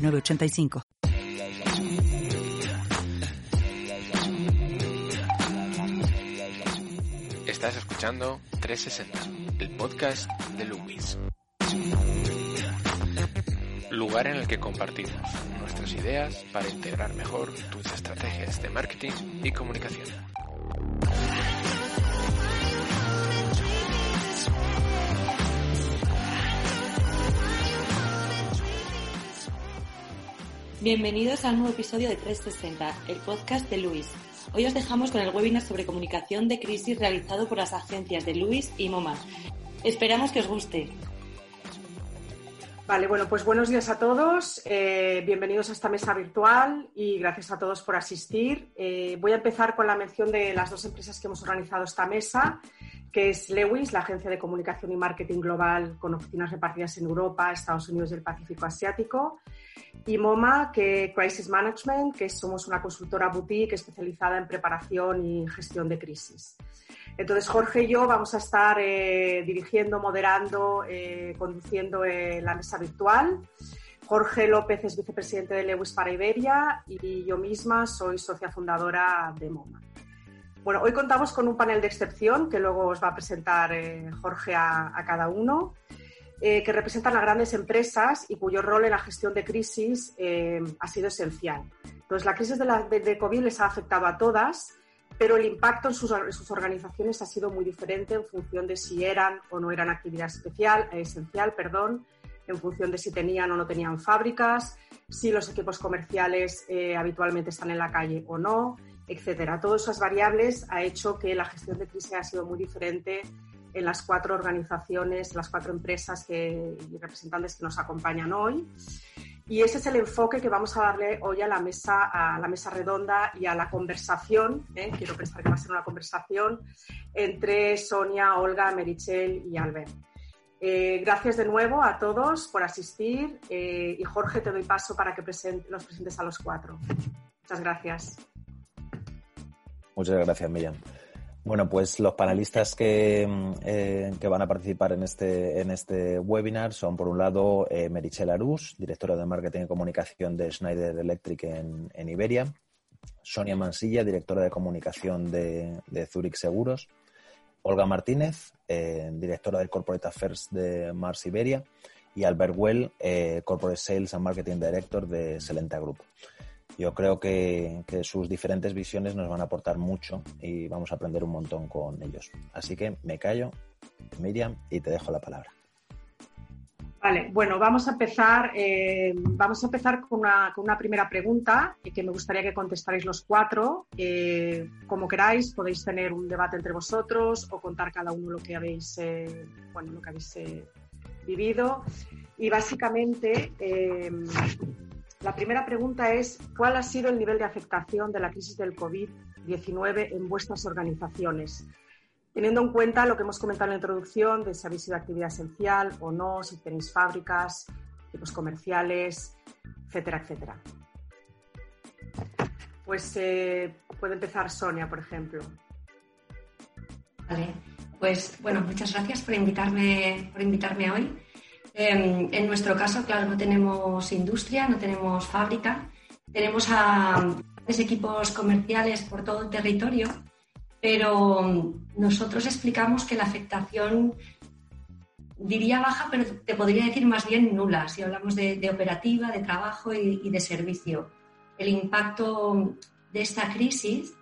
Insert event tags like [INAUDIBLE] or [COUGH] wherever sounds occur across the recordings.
985. Estás escuchando 360, el podcast de Lewis. Lugar en el que compartimos nuestras ideas para integrar mejor tus estrategias de marketing y comunicación. Bienvenidos a un nuevo episodio de 360, el podcast de Luis. Hoy os dejamos con el webinar sobre comunicación de crisis realizado por las agencias de Luis y MoMA. Esperamos que os guste. Vale, bueno, pues buenos días a todos. Eh, bienvenidos a esta mesa virtual y gracias a todos por asistir. Eh, voy a empezar con la mención de las dos empresas que hemos organizado esta mesa, que es Lewis, la agencia de comunicación y marketing global con oficinas repartidas en Europa, Estados Unidos y el Pacífico Asiático y MoMA, que Crisis Management, que somos una consultora boutique especializada en preparación y gestión de crisis. Entonces, Jorge y yo vamos a estar eh, dirigiendo, moderando, eh, conduciendo eh, la mesa virtual. Jorge López es vicepresidente de Lewis para Iberia y yo misma soy socia fundadora de MoMA. Bueno, hoy contamos con un panel de excepción que luego os va a presentar Jorge a, cada uno. Eh, que representan a grandes empresas y cuyo rol en la gestión de crisis eh, ha sido esencial. Entonces, la crisis de, COVID les ha afectado a todas, pero el impacto en sus, sus, organizaciones ha sido muy diferente en función de si eran o no eran actividad especial, esencial, perdón, en función de si tenían o no tenían fábricas, si los equipos comerciales eh, habitualmente están en la calle o no, etcétera. Todas esas variables ha hecho que la gestión de crisis ha sido muy diferente en las cuatro organizaciones, las cuatro empresas que, y representantes que nos acompañan hoy. Y ese es el enfoque que vamos a darle hoy a la mesa, a la mesa redonda y a la conversación. ¿eh? Quiero pensar que va a ser una conversación entre Sonia, Olga, Merichel y Albert. Eh, gracias de nuevo a todos por asistir eh, y Jorge te doy paso para que presente, los presentes a los cuatro. Muchas gracias. Muchas gracias, Miriam. Bueno, pues los panelistas que, eh, que, van a participar en este, en este webinar son, por un lado, eh, Merichel Arús, directora de Marketing y Comunicación de Schneider Electric en, en Iberia, Sonia Mansilla, directora de Comunicación de, de Zurich Seguros, Olga Martínez, eh, directora del Corporate Affairs de Mars Iberia, y Albert Well, eh, Corporate Sales and Marketing Director de Selenta Group yo creo que, sus diferentes visiones nos van a aportar mucho y vamos a aprender un montón con ellos. Así que me callo, Miriam, y te dejo la palabra. Vale, bueno, vamos a empezar, eh, vamos a empezar con una, primera pregunta que me gustaría que contestarais los cuatro. Eh, como queráis, podéis tener un debate entre vosotros o contar cada uno lo que habéis, eh, bueno, lo que habéis vivido. Y básicamente, la primera pregunta es, ¿cuál ha sido el nivel de afectación de la crisis del COVID-19 en vuestras organizaciones? Teniendo en cuenta lo que hemos comentado en la introducción, de si habéis sido actividad esencial o no, si tenéis fábricas, tipos comerciales, etcétera, etcétera. Pues eh, puede empezar Sonia, por ejemplo. Vale, pues bueno, muchas gracias por invitarme, por invitarme hoy. Em, en nuestro caso, claro, no tenemos industria, no tenemos fábrica, tenemos a equipos comerciales por todo el territorio, pero nosotros explicamos que la afectación diría baja, pero te podría decir más bien nula, si hablamos de, operativa, de trabajo y, de servicio. El impacto de esta crisis,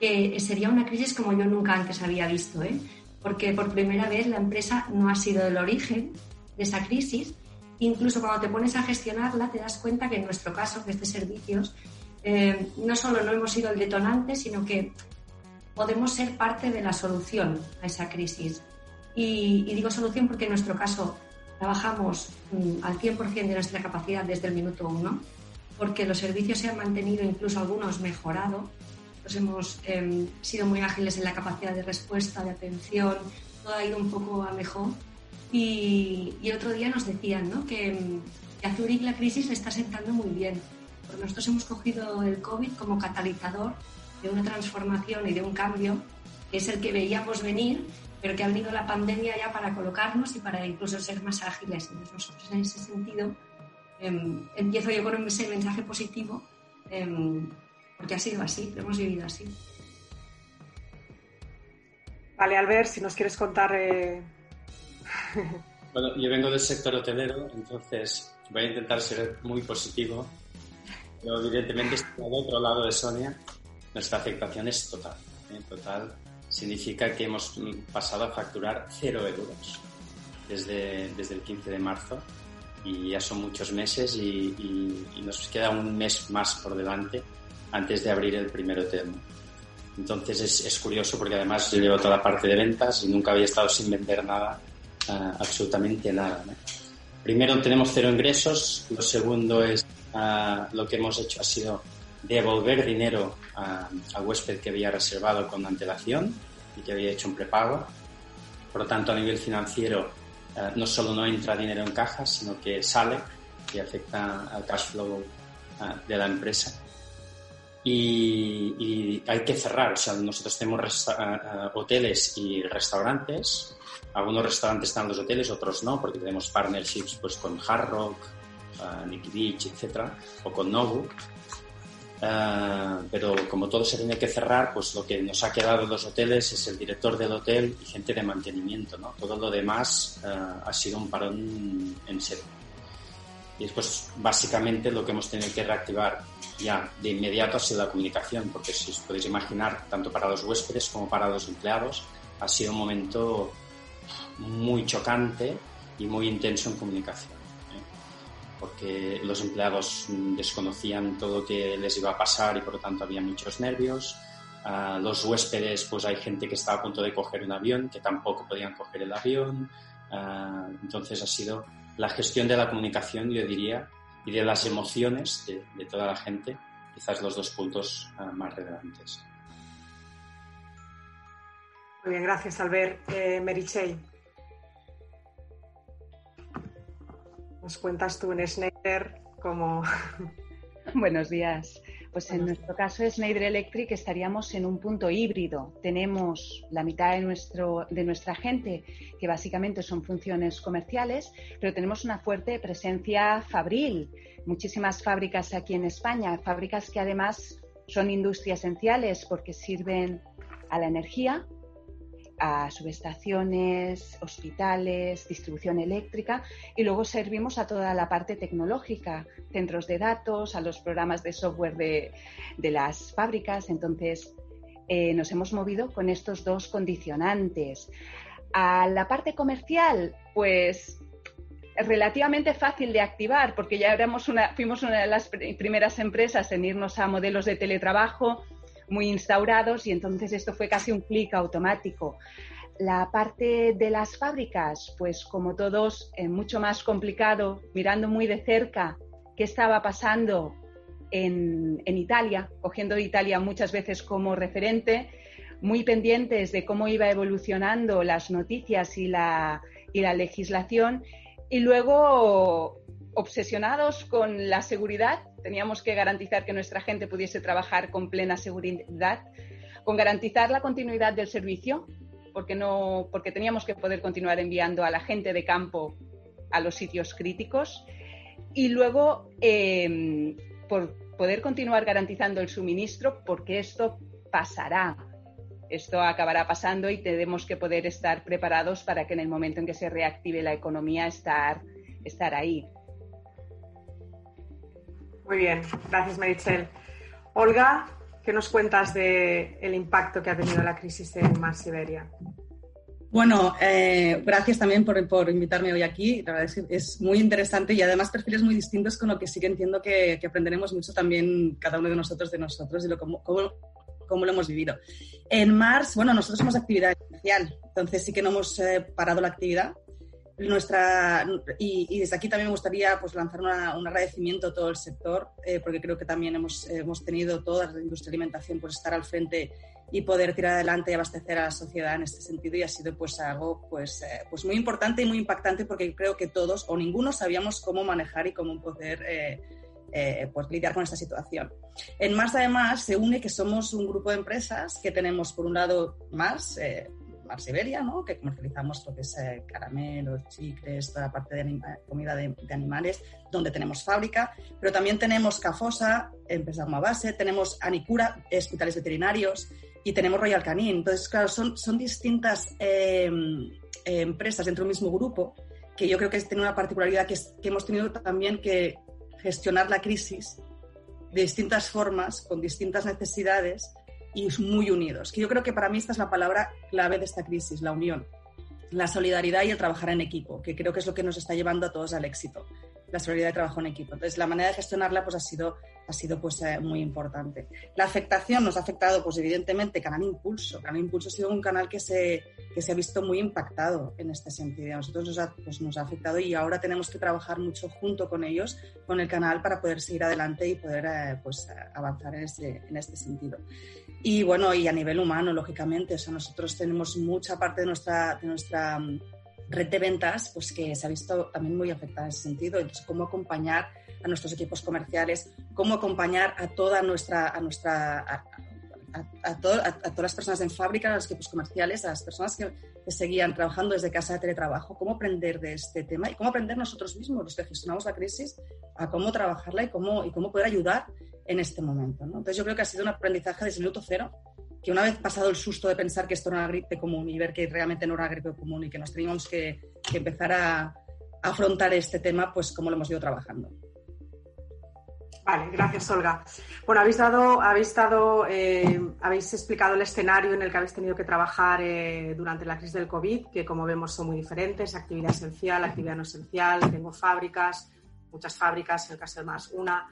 que sería una crisis como yo nunca antes había visto, ¿eh? porque por primera vez la empresa no ha sido el origen, de esa crisis, incluso cuando te pones a gestionarla, te das cuenta que en nuestro caso, que este servicios, eh, no solo no hemos sido el detonante, sino que podemos ser parte de la solución a esa crisis. Y, digo solución porque en nuestro caso trabajamos mm, al 100% de nuestra capacidad desde el minuto uno, porque los servicios se han mantenido, incluso algunos mejorado. Pues hemos em, sido muy ágiles en la capacidad de respuesta, de atención, todo ha ido un poco a mejor. Y, y otro día nos decían ¿no? que, que a Zurich la crisis le está sentando muy bien, porque nosotros hemos cogido el COVID como catalizador de una transformación y de un cambio, que es el que veíamos venir, pero que ha venido la pandemia ya para colocarnos y para incluso ser más ágiles. Entonces nosotros en ese sentido em, empiezo yo con ese mensaje positivo, em, porque ha sido así, lo hemos vivido así. Vale, Albert, si nos quieres contar... Eh... bueno, yo vengo del sector hotelero, entonces voy a intentar ser muy positivo, pero evidentemente al otro lado de Sonia, nuestra afectación es total, ¿eh? total. Significa que hemos pasado a facturar cero euros desde, desde el 15 de marzo y ya son muchos meses y, y, nos queda un mes más por delante antes de abrir el primer hotel. Entonces es, es, curioso porque además yo llevo toda la parte de ventas y nunca había estado sin vender nada, uh, absolutamente nada. ¿no? Primero tenemos cero ingresos, lo segundo es uh, lo que hemos hecho ha sido devolver dinero al huésped que había reservado con antelación y que había hecho un prepago. Por lo tanto, a nivel financiero, uh, no solo no entra dinero en caja, sino que sale y afecta al cash flow de la empresa y, y, hay que cerrar. O sea, nosotros tenemos uh, hoteles y restaurantes. Algunos restaurantes están en los hoteles, otros no, porque tenemos partnerships pues, con Hard Rock, uh, Nicky Beach, etcétera, o con Nobu. Uh, pero como todo se tiene que cerrar, pues lo que nos ha quedado en los hoteles es el director del hotel y gente de mantenimiento, ¿no? Todo lo demás ha sido un parón en serio. Y después, básicamente, lo que hemos tenido que reactivar ya de inmediato ha sido la comunicación, porque si os podéis imaginar, tanto para los huéspedes como para los empleados, ha sido un momento muy chocante y muy intenso en comunicación. ¿eh? Porque los empleados desconocían todo lo que les iba a pasar y por lo tanto había muchos nervios. Uh, los huéspedes, pues hay gente que estaba a punto de coger un avión, que tampoco podían coger el avión. Uh, entonces ha sido la gestión de la comunicación, yo diría, y de las emociones de, de toda la gente, quizás los dos puntos uh, más relevantes. Muy bien, gracias, Albert. Eh, Merichey, nos cuentas tú en Schneider cómo... [LAUGHS] Buenos días. Pues en nuestro caso, Schneider Electric, estaríamos en un punto híbrido. Tenemos la mitad de, nuestro, de nuestra gente, que básicamente son funciones comerciales, pero tenemos una fuerte presencia fabril. Muchísimas fábricas aquí en España, fábricas que además son industria esenciales porque sirven a la energía, a subestaciones, hospitales, distribución eléctrica y luego servimos a toda la parte tecnológica, centros de datos, a los programas de software de, las fábricas. Entonces, eh, nos hemos movido con estos dos condicionantes. A la parte comercial, pues relativamente fácil de activar porque ya éramos una, fuimos una de las primeras empresas en irnos a modelos de teletrabajo muy instaurados y entonces esto fue casi un clic automático. La parte de las fábricas, pues como todos, eh, mucho más complicado, mirando muy de cerca qué estaba pasando en, en Italia, cogiendo Italia muchas veces como referente, muy pendientes de cómo iba evolucionando las noticias y la, y la legislación y luego obsesionados con la seguridad, teníamos que garantizar que nuestra gente pudiese trabajar con plena seguridad, con garantizar la continuidad del servicio, porque, no, porque teníamos que poder continuar enviando a la gente de campo a los sitios críticos y luego eh, por poder continuar garantizando el suministro, porque esto pasará. Esto acabará pasando y tenemos que poder estar preparados para que en el momento en que se reactive la economía estar, estar ahí. Muy bien, gracias Marichel. Olga, ¿qué nos cuentas del el impacto que ha tenido la crisis en Mar Siberia? Bueno, eh, gracias también por, por, invitarme hoy aquí. La verdad es que es muy interesante y además perfiles muy distintos con lo que sí que entiendo que, aprenderemos mucho también cada uno de nosotros de nosotros y lo, cómo, cómo, lo hemos vivido. En Mars, bueno, nosotros somos actividad entonces sí que no hemos eh, parado la actividad nuestra y, desde aquí también me gustaría pues lanzar un agradecimiento a todo el sector eh, porque creo que también hemos, hemos tenido toda la industria de alimentación por estar al frente y poder tirar adelante y abastecer a la sociedad en este sentido y ha sido pues algo pues, eh, pues muy importante y muy impactante porque creo que todos o ninguno sabíamos cómo manejar y cómo poder eh, eh, pues lidiar con esta situación. En Mars además se une que somos un grupo de empresas que tenemos por un lado Mars, Mars Iberia, ¿no? que comercializamos lo que es caramelos, chicles, toda la parte de comida de, animales, donde tenemos fábrica, pero también tenemos Cafosa, empresa como base, tenemos Anicura, hospitales veterinarios, y tenemos Royal Canin. Entonces, claro, son, son distintas em, empresas dentro del mismo grupo que yo creo que tienen una particularidad que, es, que hemos tenido también que gestionar la crisis de distintas formas, con distintas necesidades y muy unidos. Que yo creo que para mí esta es la palabra clave de esta crisis, la unión, la solidaridad y el trabajar en equipo, que creo que es lo que nos está llevando a todos al éxito la solidaridad de trabajo en equipo. Entonces, la manera de gestionarla pues, ha sido, ha sido pues, eh, muy importante. La afectación nos ha afectado, pues, evidentemente, Canal Impulso. Canal Impulso ha sido un canal que se, que se ha visto muy impactado en este sentido. A nosotros nos ha, pues, nos ha afectado y ahora tenemos que trabajar mucho junto con ellos, con el canal, para poder seguir adelante y poder eh, pues, avanzar en este, en este sentido. Y bueno, y a nivel humano, lógicamente, o sea, nosotros tenemos mucha parte de nuestra, de nuestra red de ventas, pues que se ha visto también muy afectada en ese sentido. Entonces, cómo acompañar a nuestros equipos comerciales, cómo acompañar a toda nuestra, a nuestra, a, a, todas las personas en fábrica, a los equipos comerciales, a las personas que, seguían trabajando desde casa de teletrabajo, cómo aprender de este tema y cómo aprender nosotros mismos, los que gestionamos la crisis, a cómo trabajarla y cómo, y cómo poder ayudar en este momento. Entonces, yo creo que ha sido un aprendizaje desde minuto cero que una vez pasado el susto de pensar que esto era una gripe común y ver que realmente no era gripe común y que nos teníamos que, empezar a, afrontar este tema, pues cómo lo hemos ido trabajando. Vale, gracias Olga. Bueno, habéis dado, habéis eh, explicado el escenario en el que habéis tenido que trabajar eh, durante la crisis del COVID, que como vemos son muy diferentes, actividad esencial, actividad no esencial, tengo fábricas, muchas fábricas, en el caso de más una.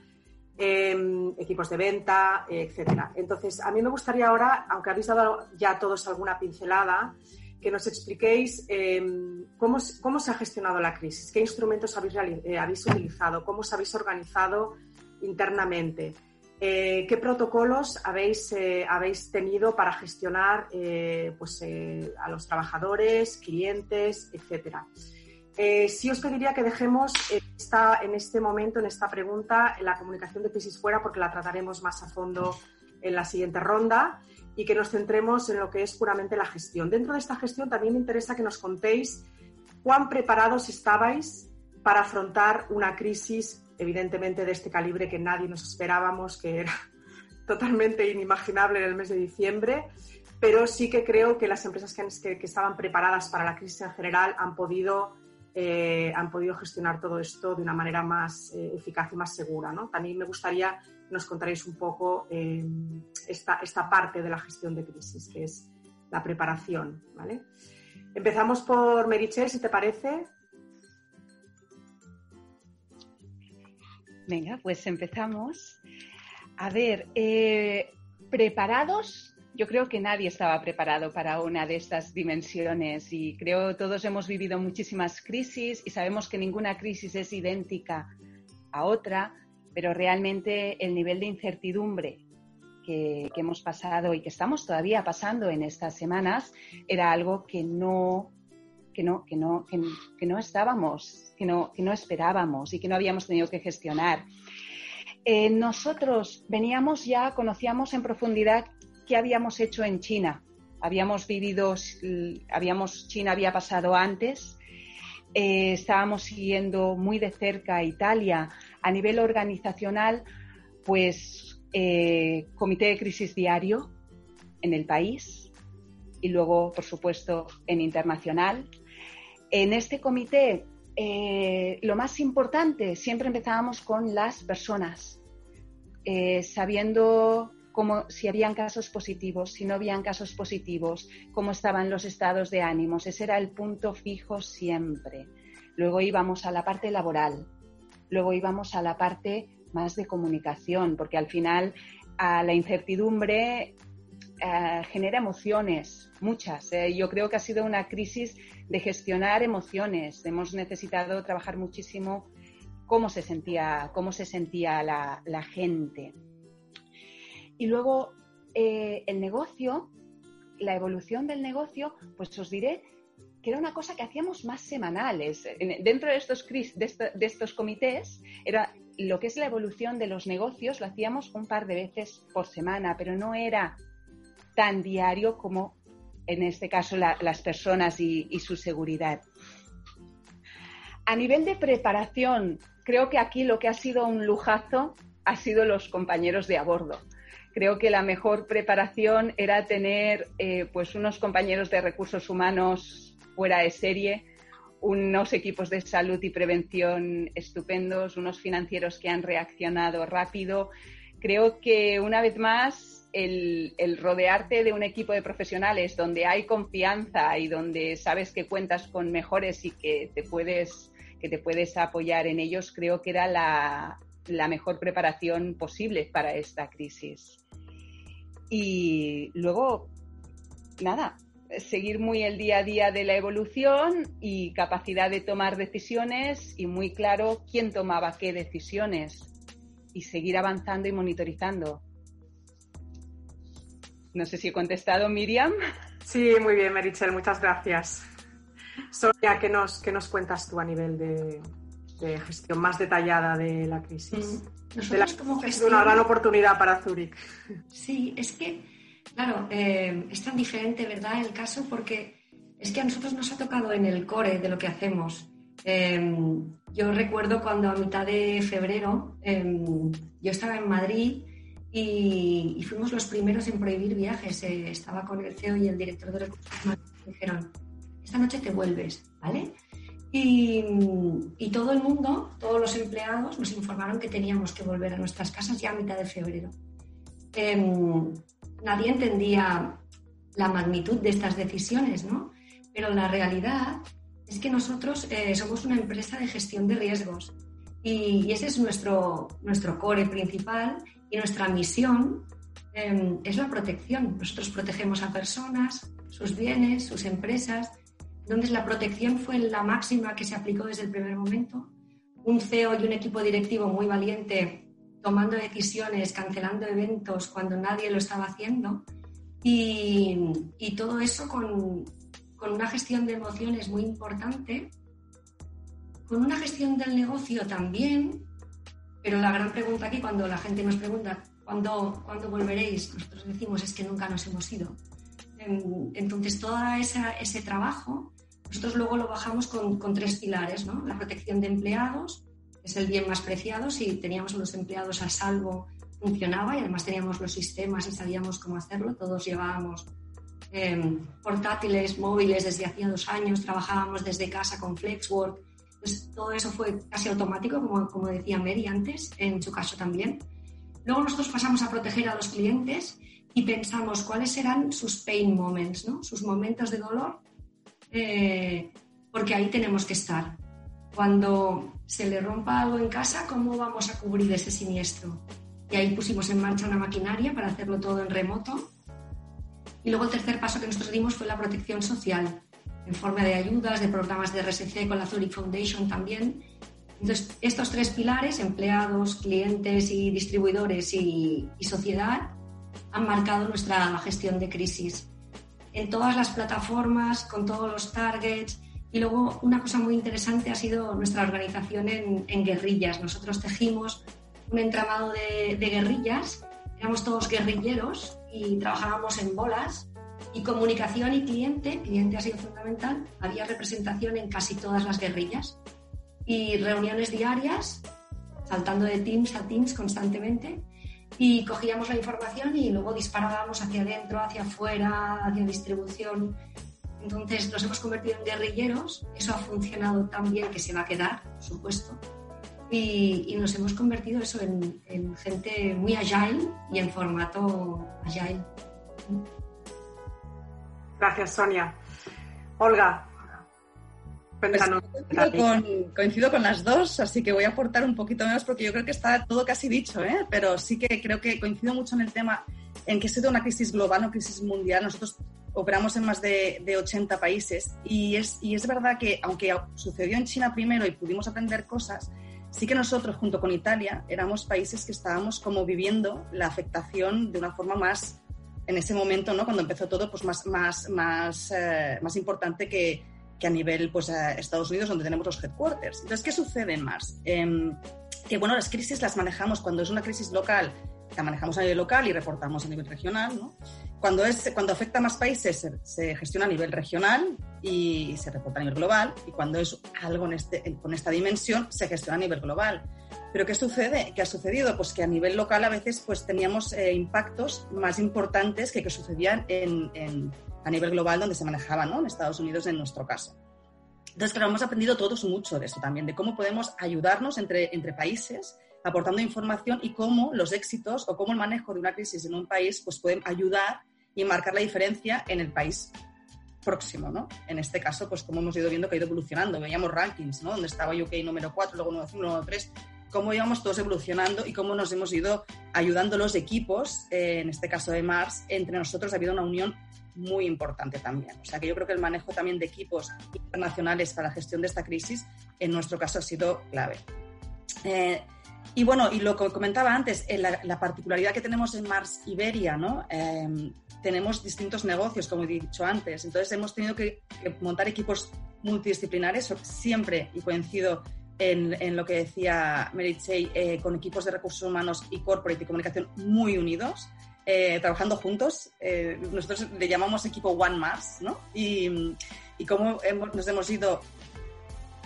Em, equipos de venta, etcétera. Entonces, a mí me gustaría ahora, aunque habéis dado ya todos alguna pincelada, que nos expliquéis em, cómo, cómo, se ha gestionado la crisis, qué instrumentos habéis, eh, habéis utilizado, cómo os habéis organizado internamente, eh, qué protocolos habéis, eh, habéis tenido para gestionar pues, a los trabajadores, clientes, etcétera. Eh, sí os pediría que dejemos esta, en este momento, en esta pregunta, la comunicación de crisis fuera, porque la trataremos más a fondo en la siguiente ronda y que nos centremos en lo que es puramente la gestión. Dentro de esta gestión también me interesa que nos contéis cuán preparados estabais para afrontar una crisis, evidentemente de este calibre que nadie nos esperábamos, que era [LAUGHS] totalmente inimaginable en el mes de diciembre, pero sí que creo que las empresas que, que estaban preparadas para la crisis en general han podido eh, han podido gestionar todo esto de una manera más eh, eficaz y más segura. También me gustaría que nos contaréis un poco eh, esta, esta, parte de la gestión de crisis, que es la preparación. ¿vale? Empezamos por Merichel, si te parece. Venga, pues empezamos. A ver, preparados yo creo que nadie estaba preparado para una de estas dimensiones y creo todos hemos vivido muchísimas crisis y sabemos que ninguna crisis es idéntica a otra, pero realmente el nivel de incertidumbre que, hemos pasado y que estamos todavía pasando en estas semanas era algo que no que no, que no, que, no estábamos, que no, que no esperábamos y que no habíamos tenido que gestionar. Eh, nosotros veníamos ya, conocíamos en profundidad qué habíamos hecho en China. Habíamos vivido, habíamos, China había pasado antes, eh, estábamos siguiendo muy de cerca Italia. A nivel organizacional, pues eh, comité de crisis diario en el país y luego, por supuesto, en internacional. En este comité, eh, lo más importante, siempre empezábamos con las personas, sabiendo como si habían casos positivos, si no habían casos positivos, cómo estaban los estados de ánimos. Ese era el punto fijo siempre. Luego íbamos a la parte laboral, luego íbamos a la parte más de comunicación, porque al final a la incertidumbre eh, genera emociones, muchas. Eh. yo creo que ha sido una crisis de gestionar emociones. Hemos necesitado trabajar muchísimo cómo se sentía, cómo se sentía la, gente. Y luego el negocio, la evolución del negocio, pues os diré que era una cosa que hacíamos más semanales. Dentro de estos, de estos comités, era lo que es la evolución de los negocios, lo hacíamos un par de veces por semana, pero no era tan diario como en este caso las personas y, y su seguridad. A nivel de preparación, creo que aquí lo que ha sido un lujazo ha sido los compañeros de a bordo creo que la mejor preparación era tener eh, pues unos compañeros de recursos humanos fuera de serie, unos equipos de salud y prevención estupendos, unos financieros que han reaccionado rápido. Creo que una vez más el, rodearte de un equipo de profesionales donde hay confianza y donde sabes que cuentas con mejores y que te puedes, que te puedes apoyar en ellos, creo que era la, la mejor preparación posible para esta crisis. Y luego, nada, seguir muy el día a día de la evolución y capacidad de tomar decisiones y muy claro quién tomaba qué decisiones y seguir avanzando y monitorizando. No sé si he contestado, Miriam. Sí, muy bien, Merichel, muchas gracias. Sonia, ¿qué nos, qué nos cuentas tú a nivel de, gestión más detallada de la crisis? Mm, de como una gran oportunidad para Zurich. Sí, es que Claro, eh, es tan diferente, ¿verdad? El caso porque es que a nosotros nos ha tocado en el core de lo que hacemos. Em, yo recuerdo cuando a mitad de febrero em, yo estaba en Madrid y, fuimos los primeros en prohibir viajes. Eh, estaba con el CEO y el director de recursos humanos. Dijeron, esta noche te vuelves, ¿vale? Y, todo el mundo, todos los empleados, nos informaron que teníamos que volver a nuestras casas ya a mitad de febrero. Em, nadie entendía la magnitud de estas decisiones, ¿no? Pero la realidad es que nosotros eh, somos una empresa de gestión de riesgos y, ese es nuestro, nuestro core principal y nuestra misión em, es la protección. Nosotros protegemos a personas, sus bienes, sus empresas. Entonces la protección fue la máxima que se aplicó desde el primer momento. Un CEO y un equipo directivo muy valiente tomando decisiones, cancelando eventos cuando nadie lo estaba haciendo y, todo eso con, una gestión de emociones muy importante, con una gestión del negocio también, pero la gran pregunta aquí cuando la gente nos pregunta ¿cuándo, ¿cuándo volveréis? Nosotros decimos es que nunca nos hemos ido. Entonces todo ese trabajo nosotros luego lo bajamos con, con tres pilares, ¿no? la protección de empleados, es el bien más preciado. Si teníamos a los empleados a salvo, funcionaba y además teníamos los sistemas y sabíamos cómo hacerlo. Todos llevábamos em, portátiles, móviles desde hacía dos años, trabajábamos desde casa con Flexwork. Pues todo eso fue casi automático, como, como decía Mary antes, en su caso también. Luego nosotros pasamos a proteger a los clientes y pensamos cuáles serán sus pain moments, ¿no? sus momentos de dolor, eh, porque ahí tenemos que estar. Cuando se le rompa algo en casa, ¿cómo vamos a cubrir ese siniestro? Y ahí pusimos en marcha una maquinaria para hacerlo todo en remoto. Y luego el tercer paso que nosotros dimos fue la protección social, en forma de ayudas, de programas de RSC con la Zurich Foundation también. Entonces, estos tres pilares, empleados, clientes y distribuidores y, y sociedad, han marcado nuestra gestión de crisis. En todas las plataformas, con todos los targets, y luego una cosa muy interesante ha sido nuestra organización en, guerrillas. Nosotros tejimos un entramado de, guerrillas, éramos todos guerrilleros y trabajábamos en bolas. Y comunicación y cliente, cliente ha sido fundamental, había representación en casi todas las guerrillas. Y reuniones diarias, saltando de Teams a Teams constantemente. Y cogíamos la información y luego disparábamos hacia adentro, hacia afuera, hacia distribución. Entonces nos hemos convertido en guerrilleros, eso ha funcionado tan bien que se va a quedar, por supuesto, y, nos hemos convertido eso en, gente muy agile y en formato agile. Gracias, Sonia. Olga. Pues coincido, con, las dos, así que voy a aportar un poquito menos porque yo creo que está todo casi dicho, ¿eh? pero sí que creo que coincido mucho en el tema en que ha sido una crisis global, una crisis mundial. Nosotros operamos en más de, de 80 países y es, y es verdad que aunque sucedió en China primero y pudimos aprender cosas, sí que nosotros junto con Italia éramos países que estábamos como viviendo la afectación de una forma más, en ese momento, ¿no? cuando empezó todo, pues más, más, más, eh, más importante que, que, a nivel pues, a Estados Unidos, donde tenemos los headquarters. Entonces, ¿qué sucede en Mars? Eh, que bueno, las crisis las manejamos cuando es una crisis local, la manejamos a nivel local y reportamos a nivel regional, ¿no? Cuando, es, cuando afecta a más países se, gestiona a nivel regional y se reporta a nivel global, y cuando es algo en este, con esta dimensión se gestiona a nivel global. Pero ¿qué sucede? ¿Qué ha sucedido? Pues que a nivel local a veces pues, teníamos eh, impactos más importantes que que sucedían en, en, a nivel global donde se manejaba, ¿no? en Estados Unidos en nuestro caso. Entonces, claro, hemos aprendido todos mucho de eso también, de cómo podemos ayudarnos entre, entre países aportando información y cómo los éxitos o cómo el manejo de una crisis en un país pues pueden ayudar y marcar la diferencia en el país próximo, ¿no? En este caso, pues como hemos ido viendo que ha ido evolucionando, veíamos rankings, ¿no? Donde estaba UK número 4, luego número 5, número 3, cómo íbamos todos evolucionando y cómo nos hemos ido ayudando los equipos, eh, en este caso de Mars, entre nosotros ha habido una unión muy importante también. O sea que yo creo que el manejo también de equipos internacionales para la gestión de esta crisis, en nuestro caso, ha sido clave. Eh, y bueno, y lo que comentaba antes, eh, la, la, particularidad que tenemos en Mars Iberia, ¿no? Eh, tenemos distintos negocios, como he dicho antes. Entonces hemos tenido que, que montar equipos multidisciplinares, siempre, y coincido en, en lo que decía Meritxell, eh, con equipos de recursos humanos y corporate y comunicación muy unidos, eh, trabajando juntos. Eh, nosotros le llamamos equipo One Mars, ¿no? Y, y cómo hemos, nos hemos ido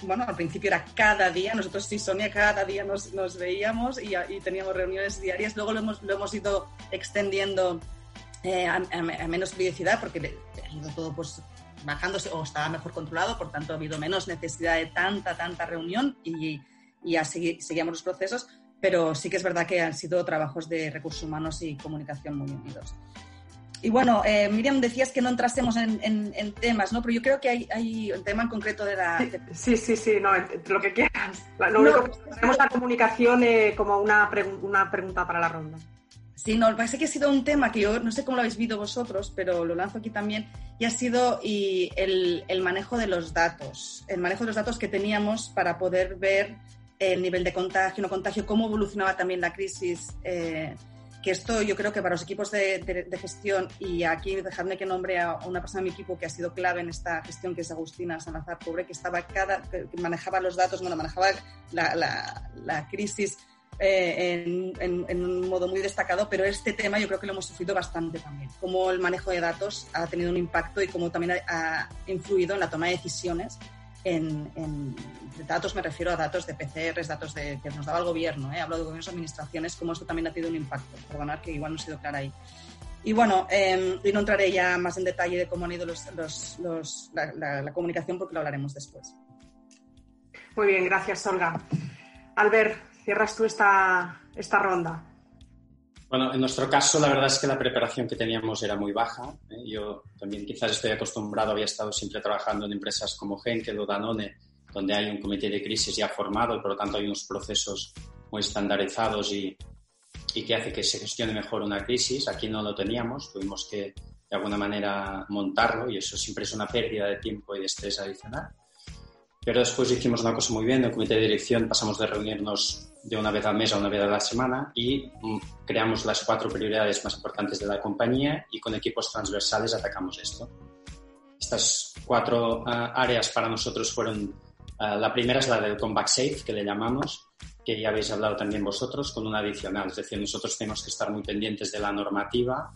bueno, al principio era cada día, nosotros sí, Sonia, cada día nos, nos veíamos y, y, teníamos reuniones diarias, luego lo hemos, lo hemos ido extendiendo eh, a, a, menos periodicidad porque ha ido todo pues bajándose o estaba mejor controlado, por tanto ha habido menos necesidad de tanta, tanta reunión y, y segui, seguíamos los procesos, pero sí que es verdad que han sido trabajos de recursos humanos y comunicación muy unidos. Y bueno, eh, Miriam, decías que no entrásemos en, en, en, temas, ¿no? Pero yo creo que hay, hay un tema en concreto de la... Sí, sí, sí, no, lo que quieras. Lo no, único que tenemos la comunicación eh, como una, pregu una pregunta para la ronda. Sí, no, parece que ha sido un tema que yo no sé cómo lo habéis visto vosotros, pero lo lanzo aquí también, y ha sido y el, el, manejo de los datos, el manejo de los datos que teníamos para poder ver el nivel de contagio, no contagio, cómo evolucionaba también la crisis. Eh, que esto yo creo que para los equipos de, gestión, y aquí dejadme que nombre a una persona de mi equipo que ha sido clave en esta gestión, que es Agustina Salazar Pobre, que estaba cada, que manejaba los datos, bueno, manejaba la, crisis eh, en, un modo muy destacado, pero este tema yo creo que lo hemos sufrido bastante también. Cómo el manejo de datos ha tenido un impacto y cómo también ha influido en la toma de decisiones. En, en, datos me refiero a datos de PCRs, datos de, que nos daba el gobierno, ¿eh? hablo de gobiernos administraciones, cómo esto también ha tenido un impacto. Perdonar que igual no he sido clara ahí. Y bueno, eh, y no entraré ya más en detalle de cómo han ido los, los, los, la, la, la comunicación porque lo hablaremos después. Muy bien, gracias, Olga. Albert, cierras tú esta, esta ronda. Bueno, en nuestro caso, la verdad es que la preparación que teníamos era muy baja. ¿eh? Yo también quizás estoy acostumbrado, había estado siempre trabajando en empresas como Henkel o Danone, donde hay un comité de crisis ya formado y por lo tanto hay unos procesos muy estandarizados y, y que hace que se gestione mejor una crisis. Aquí no lo teníamos, tuvimos que de alguna manera montarlo y eso siempre es una pérdida de tiempo y de estrés adicional. Pero después hicimos una cosa muy bien, en el comité de dirección pasamos de reunirnos de una vez al mes a una vez a la semana y mm, creamos las cuatro prioridades más importantes de la compañía y con equipos transversales atacamos esto. Estas cuatro uh, áreas para nosotros fueron, uh, la primera es la del comeback safe, que le llamamos, que ya habéis hablado también vosotros, con una adicional. Es decir, nosotros tenemos que estar muy pendientes de la normativa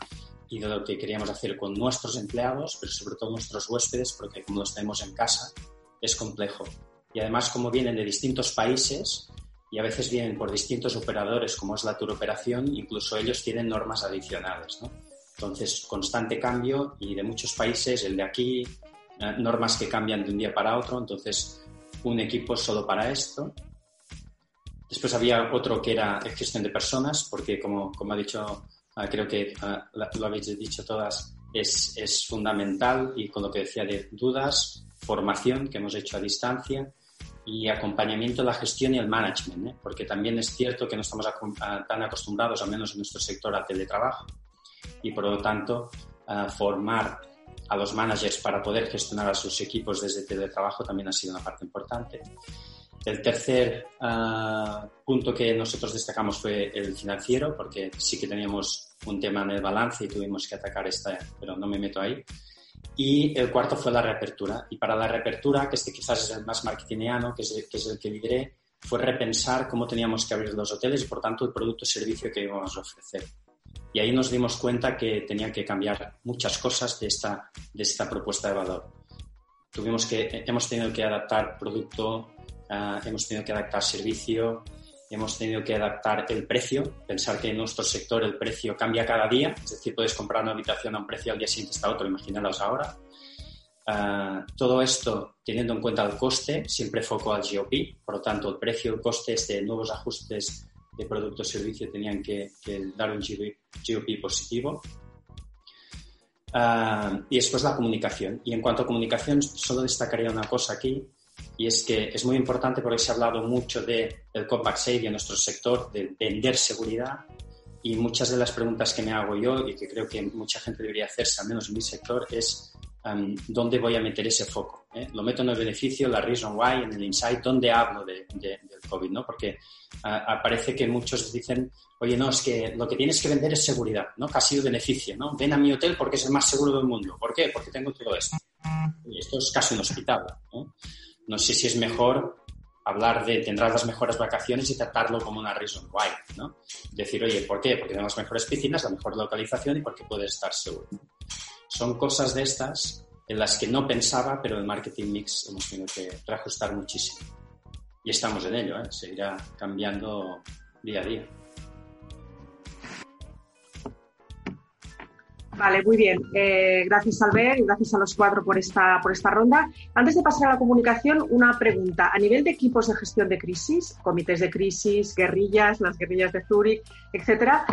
y de lo que queríamos hacer con nuestros empleados, pero sobre todo nuestros huéspedes, porque como los tenemos en casa, es complejo. Y además, como vienen de distintos países y a veces vienen por distintos operadores, como es la tour operación, incluso ellos tienen normas adicionales. ¿no? Entonces, constante cambio y de muchos países, el de aquí, eh, normas que cambian de un día para otro. Entonces, un equipo solo para esto. Después había otro que era gestión de personas, porque como, como ha dicho, uh, creo que uh, lo habéis dicho todas, es, es fundamental y con lo que decía de dudas, formación que hemos hecho a distancia y acompañamiento a la gestión y el management, ¿eh? porque también es cierto que no estamos tan acostumbrados, al menos en nuestro sector, a teletrabajo. y por lo tanto formar a los managers para poder gestionar a sus equipos desde teletrabajo también ha sido una parte importante. El tercer punto que nosotros destacamos fue el financiero, porque sí que teníamos un tema en el balance y tuvimos que atacar esta, pero no me meto ahí. Y el cuarto fue la reapertura. Y para la reapertura, que este quizás es el más marketingiano, que es el que, es el que lideré, fue repensar cómo teníamos que abrir los hoteles y, por tanto, el producto o servicio que íbamos a ofrecer. Y ahí nos dimos cuenta que tenía que cambiar muchas cosas de esta, de esta propuesta de valor. Tuvimos que, hemos tenido que adaptar producto, uh, hemos tenido que adaptar servicio, hemos tenido que adaptar el precio, pensar que en nuestro sector el precio cambia cada día, es decir, puedes comprar una habitación a un precio al día siguiente está otro, imaginaros ahora. Uh, todo esto teniendo en cuenta el coste, siempre foco al GOP, por lo tanto el precio, el coste, este, nuevos ajustes de producto o servicio tenían que, que dar un GOP positivo. Uh, y después la comunicación. Y en cuanto a comunicación, solo destacaría una cosa aquí, y es que es muy importante porque se ha hablado mucho del de Compact Safe en nuestro sector, de vender seguridad, y muchas de las preguntas que me hago yo y que creo que mucha gente debería hacerse, al menos en mi sector, es um, dónde voy a meter ese foco. ¿eh? Lo meto en el beneficio, la reason why, en el insight, dónde hablo de, de, del COVID, ¿no? Porque uh, parece que muchos dicen, oye, no, es que lo que tienes que vender es seguridad, ¿no? Casi el beneficio, ¿no? Ven a mi hotel porque es el más seguro del mundo. ¿Por qué? Porque tengo todo esto. Y esto es casi un hospital, ¿no? No sé si es mejor hablar de tendrás las mejores vacaciones y tratarlo como una reason why, ¿no? Decir, oye, ¿por qué? Porque tenemos las mejores piscinas, la mejor localización y porque puedes estar seguro. Son cosas de estas en las que no pensaba, pero el marketing mix hemos tenido que reajustar muchísimo. Y estamos en ello, ¿eh? seguirá cambiando día a día. Vale, muy bien. Eh, gracias, Albert, y gracias a los cuatro por esta, por esta ronda. Antes de pasar a la comunicación, una pregunta. A nivel de equipos de gestión de crisis, comités de crisis, guerrillas, las guerrillas de Zurich, etcétera,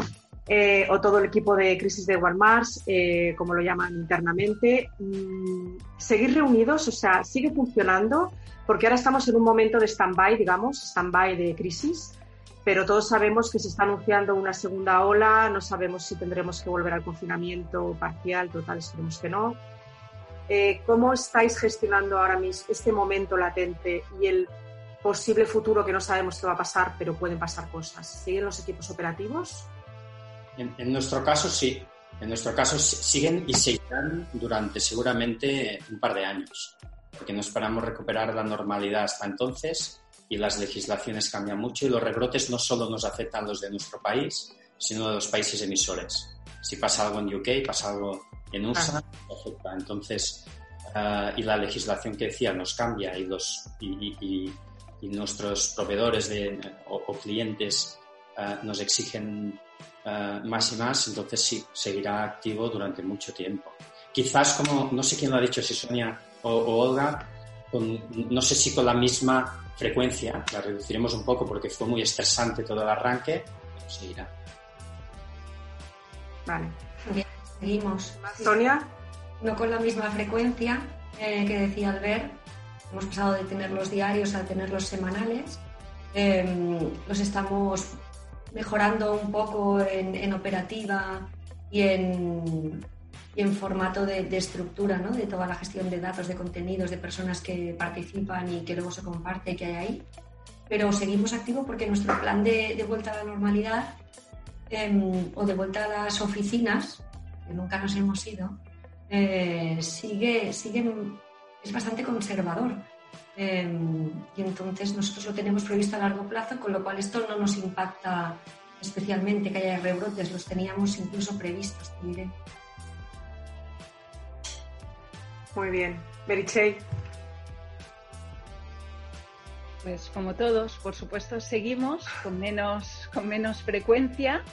eh, o todo el equipo de crisis de Walmart, eh, como lo llaman internamente, mm, ¿seguir reunidos? O sea, ¿sigue funcionando? Porque ahora estamos en un momento de stand-by, digamos, stand-by de crisis pero todos sabemos que se está anunciando una segunda ola, no sabemos si tendremos que volver al confinamiento parcial, total, esperemos que no. Eh, ¿Cómo estáis gestionando ahora mismo este momento latente y el posible futuro que no sabemos qué va a pasar, pero pueden pasar cosas? ¿Siguen los equipos operativos? En, en nuestro caso, sí. En nuestro caso, siguen y seguirán durante seguramente un par de años, porque no esperamos recuperar la normalidad hasta entonces y las legislaciones cambian mucho y los rebrotes no solo nos afectan los de nuestro país, sino de los países emisores. Si pasa algo en UK, pasa algo en USA, afecta. Entonces, uh, y la legislación que decía nos cambia y, los, y, y, y nuestros proveedores de, o, o clientes uh, nos exigen uh, más y más, entonces sí, seguirá activo durante mucho tiempo. Quizás como, no sé quién lo ha dicho, si Sonia o, o Olga, con, no sé si con la misma frecuencia, la reduciremos un poco porque fue muy estresante todo el arranque, pero seguirá. Vale. Bien, seguimos. Sonia. No con la misma frecuencia eh, que decía Albert. Hemos pasado de tener los diarios a tenerlos semanales. Eh, los estamos mejorando un poco en, en operativa y en, y en formato de, de, estructura, ¿no? de toda la gestión de datos, de contenidos, de personas que participan y que luego se comparte que hay ahí. Pero seguimos activos porque nuestro plan de, de vuelta a la normalidad eh, o de vuelta a las oficinas, que nunca nos hemos ido, eh, sigue, sigue, es bastante conservador. Eh, y entonces nosotros lo tenemos previsto a largo plazo, con lo cual esto no nos impacta especialmente que haya rebrotes, los teníamos incluso previstos, te diré. Muy bien. Merichey. Pues como todos, por supuesto, seguimos con menos, con menos frecuencia.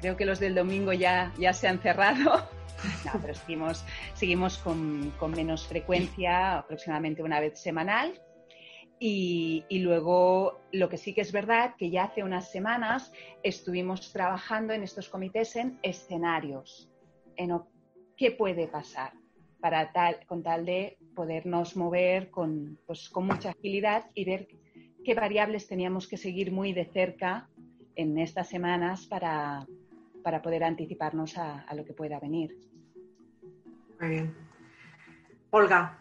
Creo que los del domingo ya, ya se han cerrado. [LAUGHS] No, pero seguimos, seguimos con, con menos frecuencia, aproximadamente una vez semanal. Y, y, luego, lo que sí que es verdad, que ya hace unas semanas estuvimos trabajando en estos comités en escenarios, en qué puede pasar para tal, con tal de podernos mover con, pues, con mucha agilidad y ver qué variables teníamos que seguir muy de cerca en estas semanas para, para poder anticiparnos a, lo que pueda venir. Muy bien. Olga.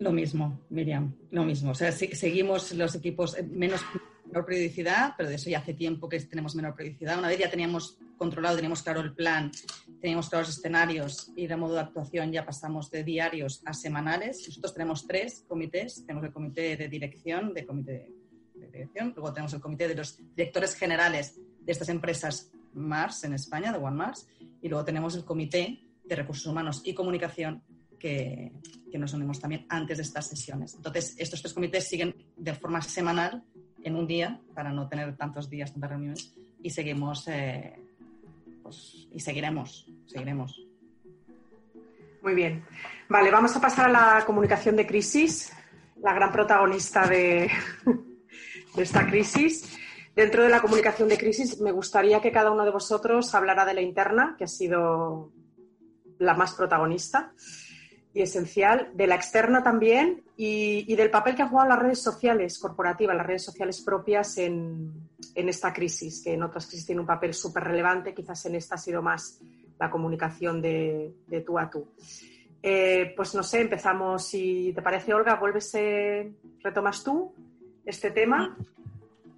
Lo mismo, Miriam, lo mismo. O sea, seguimos los equipos menos menor periodicidad, pero de eso ya hace tiempo que tenemos menor periodicidad. Una vez ya teníamos controlado, teníamos claro el plan, teníamos claros escenarios y de modo de actuación ya pasamos de diarios a semanales. Nosotros tenemos tres comités. Tenemos el comité de dirección, de comité de dirección, luego tenemos el comité de los directores generales de estas empresas Mars en España, de One Mars, y luego tenemos el comité de recursos humanos y comunicación que, que, nos unimos también antes de estas sesiones. Entonces, estos tres comités siguen de forma semanal en un día para no tener tantos días, tantas reuniones y seguimos eh, pues, y seguiremos, seguiremos. Muy bien. Vale, vamos a pasar a la comunicación de crisis, la gran protagonista de, [LAUGHS] de esta crisis. Dentro de la comunicación de crisis, me gustaría que cada uno de vosotros hablara de la interna, que ha sido la más protagonista y esencial, de la externa también y, del papel que han jugado las redes sociales corporativas, las redes sociales propias en, esta crisis, que en otras crisis tiene un papel súper relevante, quizás en esta ha sido más la comunicación de, tú a tú. Eh, pues no sé, empezamos, si te parece, Olga, vuelves, eh, retomas tú este tema.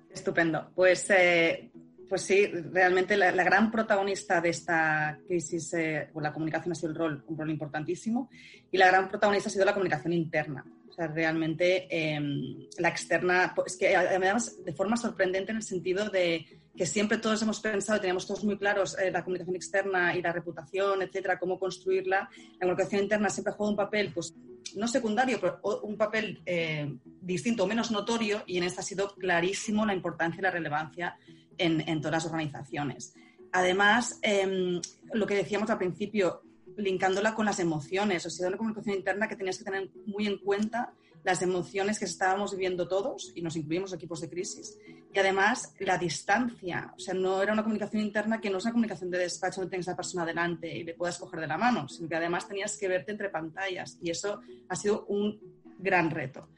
Estupendo. Pues eh, pues sí, realmente la, gran protagonista de esta crisis, eh, la comunicación ha sido el rol, un rol importantísimo, y la gran protagonista ha sido la comunicación interna. O sea, realmente em, la externa, es que además de forma sorprendente en el sentido de que siempre todos hemos pensado, teníamos todos muy claros eh, la comunicación externa y la reputación, etcétera, cómo construirla. La comunicación interna siempre jugado un papel, pues no secundario, pero un papel eh, distinto menos notorio, y en esta ha sido clarísimo la importancia y la relevancia en, todas las organizaciones. Además, em, lo que decíamos al principio, linkándola con las emociones, o sea, una comunicación interna que tenías que tener muy en cuenta las emociones que estábamos viviendo todos, y nos incluimos equipos de crisis. Y además, la distancia, o sea, no era una comunicación interna que no es una comunicación de despacho donde tengas a la persona delante y le puedas coger de la mano, sino que además tenías que verte entre pantallas, y eso ha sido un gran reto.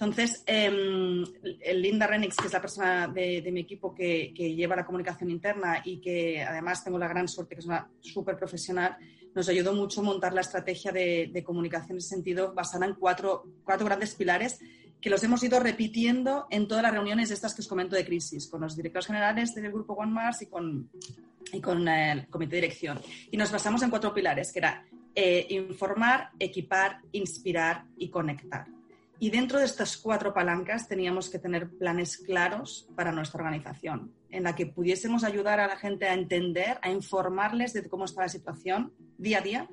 Entonces, eh, Linda Renix, que es la persona de, mi equipo que, lleva la comunicación interna y que además tengo la gran suerte que es una súper profesional, nos ayudó mucho a montar la estrategia de, comunicación en ese sentido basada en cuatro, grandes pilares que los hemos ido repitiendo en todas las reuniones estas que os comento de crisis, con los directores generales del grupo One Mars y con, y con el comité de dirección. Y nos basamos en cuatro pilares, que era eh, informar, equipar, inspirar y conectar. Y dentro de estas cuatro palancas teníamos que tener planes claros para nuestra organización, en la que pudiésemos ayudar a la gente a entender, a informarles de cómo está la situación día a día,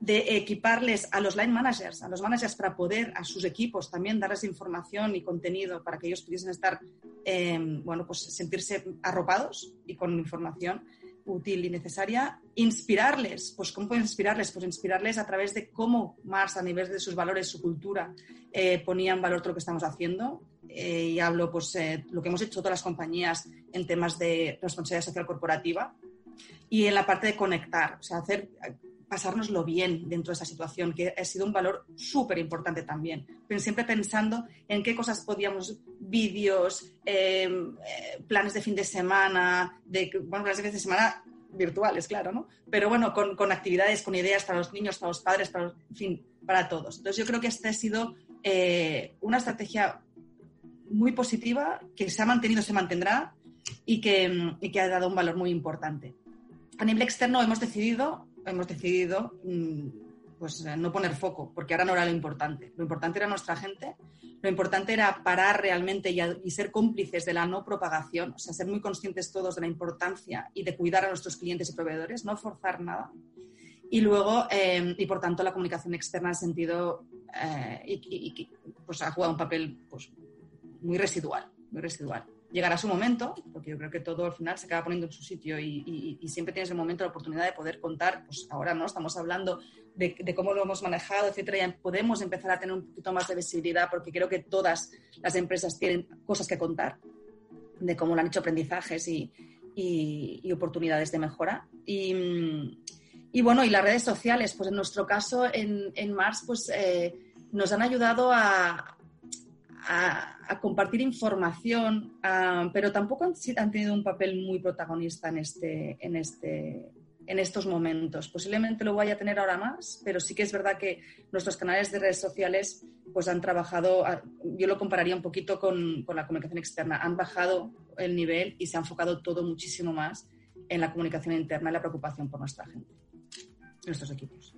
de equiparles a los line managers, a los managers para poder a sus equipos también darles información y contenido para que ellos pudiesen estar, eh, bueno, pues sentirse arropados y con información útil y necesaria, inspirarles. Pues, ¿cómo pueden inspirarles? Pues inspirarles a través de cómo Mars, a nivel de sus valores, su cultura, eh, ponían valor todo lo que estamos haciendo. Eh, y hablo, pues, eh, lo que hemos hecho todas las compañías en temas de responsabilidad social corporativa y en la parte de conectar, o sea, hacer pasárnoslo bien dentro de esa situación, que ha sido un valor súper importante también. Pero siempre pensando en qué cosas podíamos, vídeos, em, eh, planes de fin de semana, de, bueno, planes de fin de semana virtuales, claro, ¿no? Pero bueno, con, con, actividades, con ideas para los niños, para los padres, para, en fin, para todos. Entonces yo creo que esta ha sido eh, una estrategia muy positiva, que se ha mantenido, se mantendrá y que, y que ha dado un valor muy importante. A nivel externo hemos decidido hemos decidido mm, pues, eh, no poner foco, porque ahora no era lo importante. Lo importante era nuestra gente, lo importante era parar realmente y, ser cómplices de la no propagación, o sea, ser muy conscientes todos de la importancia y de cuidar a nuestros clientes y proveedores, no forzar nada. Y luego, em, y por tanto, la comunicación externa en sentido, eh, y, pues ha jugado un papel pues, muy residual, muy residual llegará su momento, porque yo creo que todo al final se acaba poniendo en su sitio y, siempre tienes el momento, la oportunidad de poder contar, pues ahora no, estamos hablando de, cómo lo hemos manejado, etcétera, y podemos empezar a tener un poquito más de visibilidad, porque creo que todas las empresas tienen cosas que contar de cómo lo han hecho aprendizajes y, oportunidades de mejora. Y, bueno, y las redes sociales, pues en nuestro caso en, Mars, pues eh, nos han ayudado a, a, compartir información, pero tampoco han, han, tenido un papel muy protagonista en, este, en, este, en estos momentos. Posiblemente lo vaya a tener ahora más, pero sí que es verdad que nuestros canales de redes sociales pues han trabajado, yo lo compararía un poquito con, con la comunicación externa, han bajado el nivel y se ha enfocado todo muchísimo más en la comunicación interna y la preocupación por nuestra gente, nuestros equipos.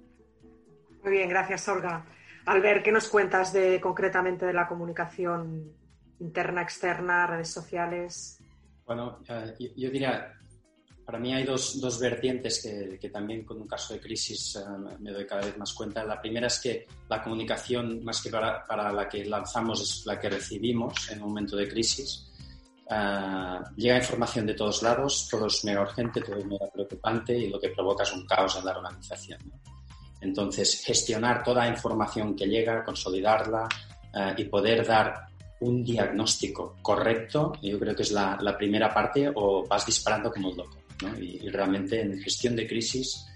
Muy bien, gracias, Olga. Albert, ¿qué nos cuentas de, concretamente de la comunicación interna, externa, redes sociales? Bueno, eh, yo, diría, para mí hay dos, dos vertientes que, también con un caso de crisis eh, me doy cada vez más cuenta. La primera es que la comunicación, más que para, para la que lanzamos, es la que recibimos en un momento de crisis. Eh, llega información de todos lados, todo es mega urgente, todo es mega preocupante y lo que provoca es un caos en la organización. Entonces, gestionar toda la información que llega, consolidarla eh, y poder dar un diagnóstico correcto, yo creo que es la, primera parte o vas disparando como un loco. Y, realmente en gestión de crisis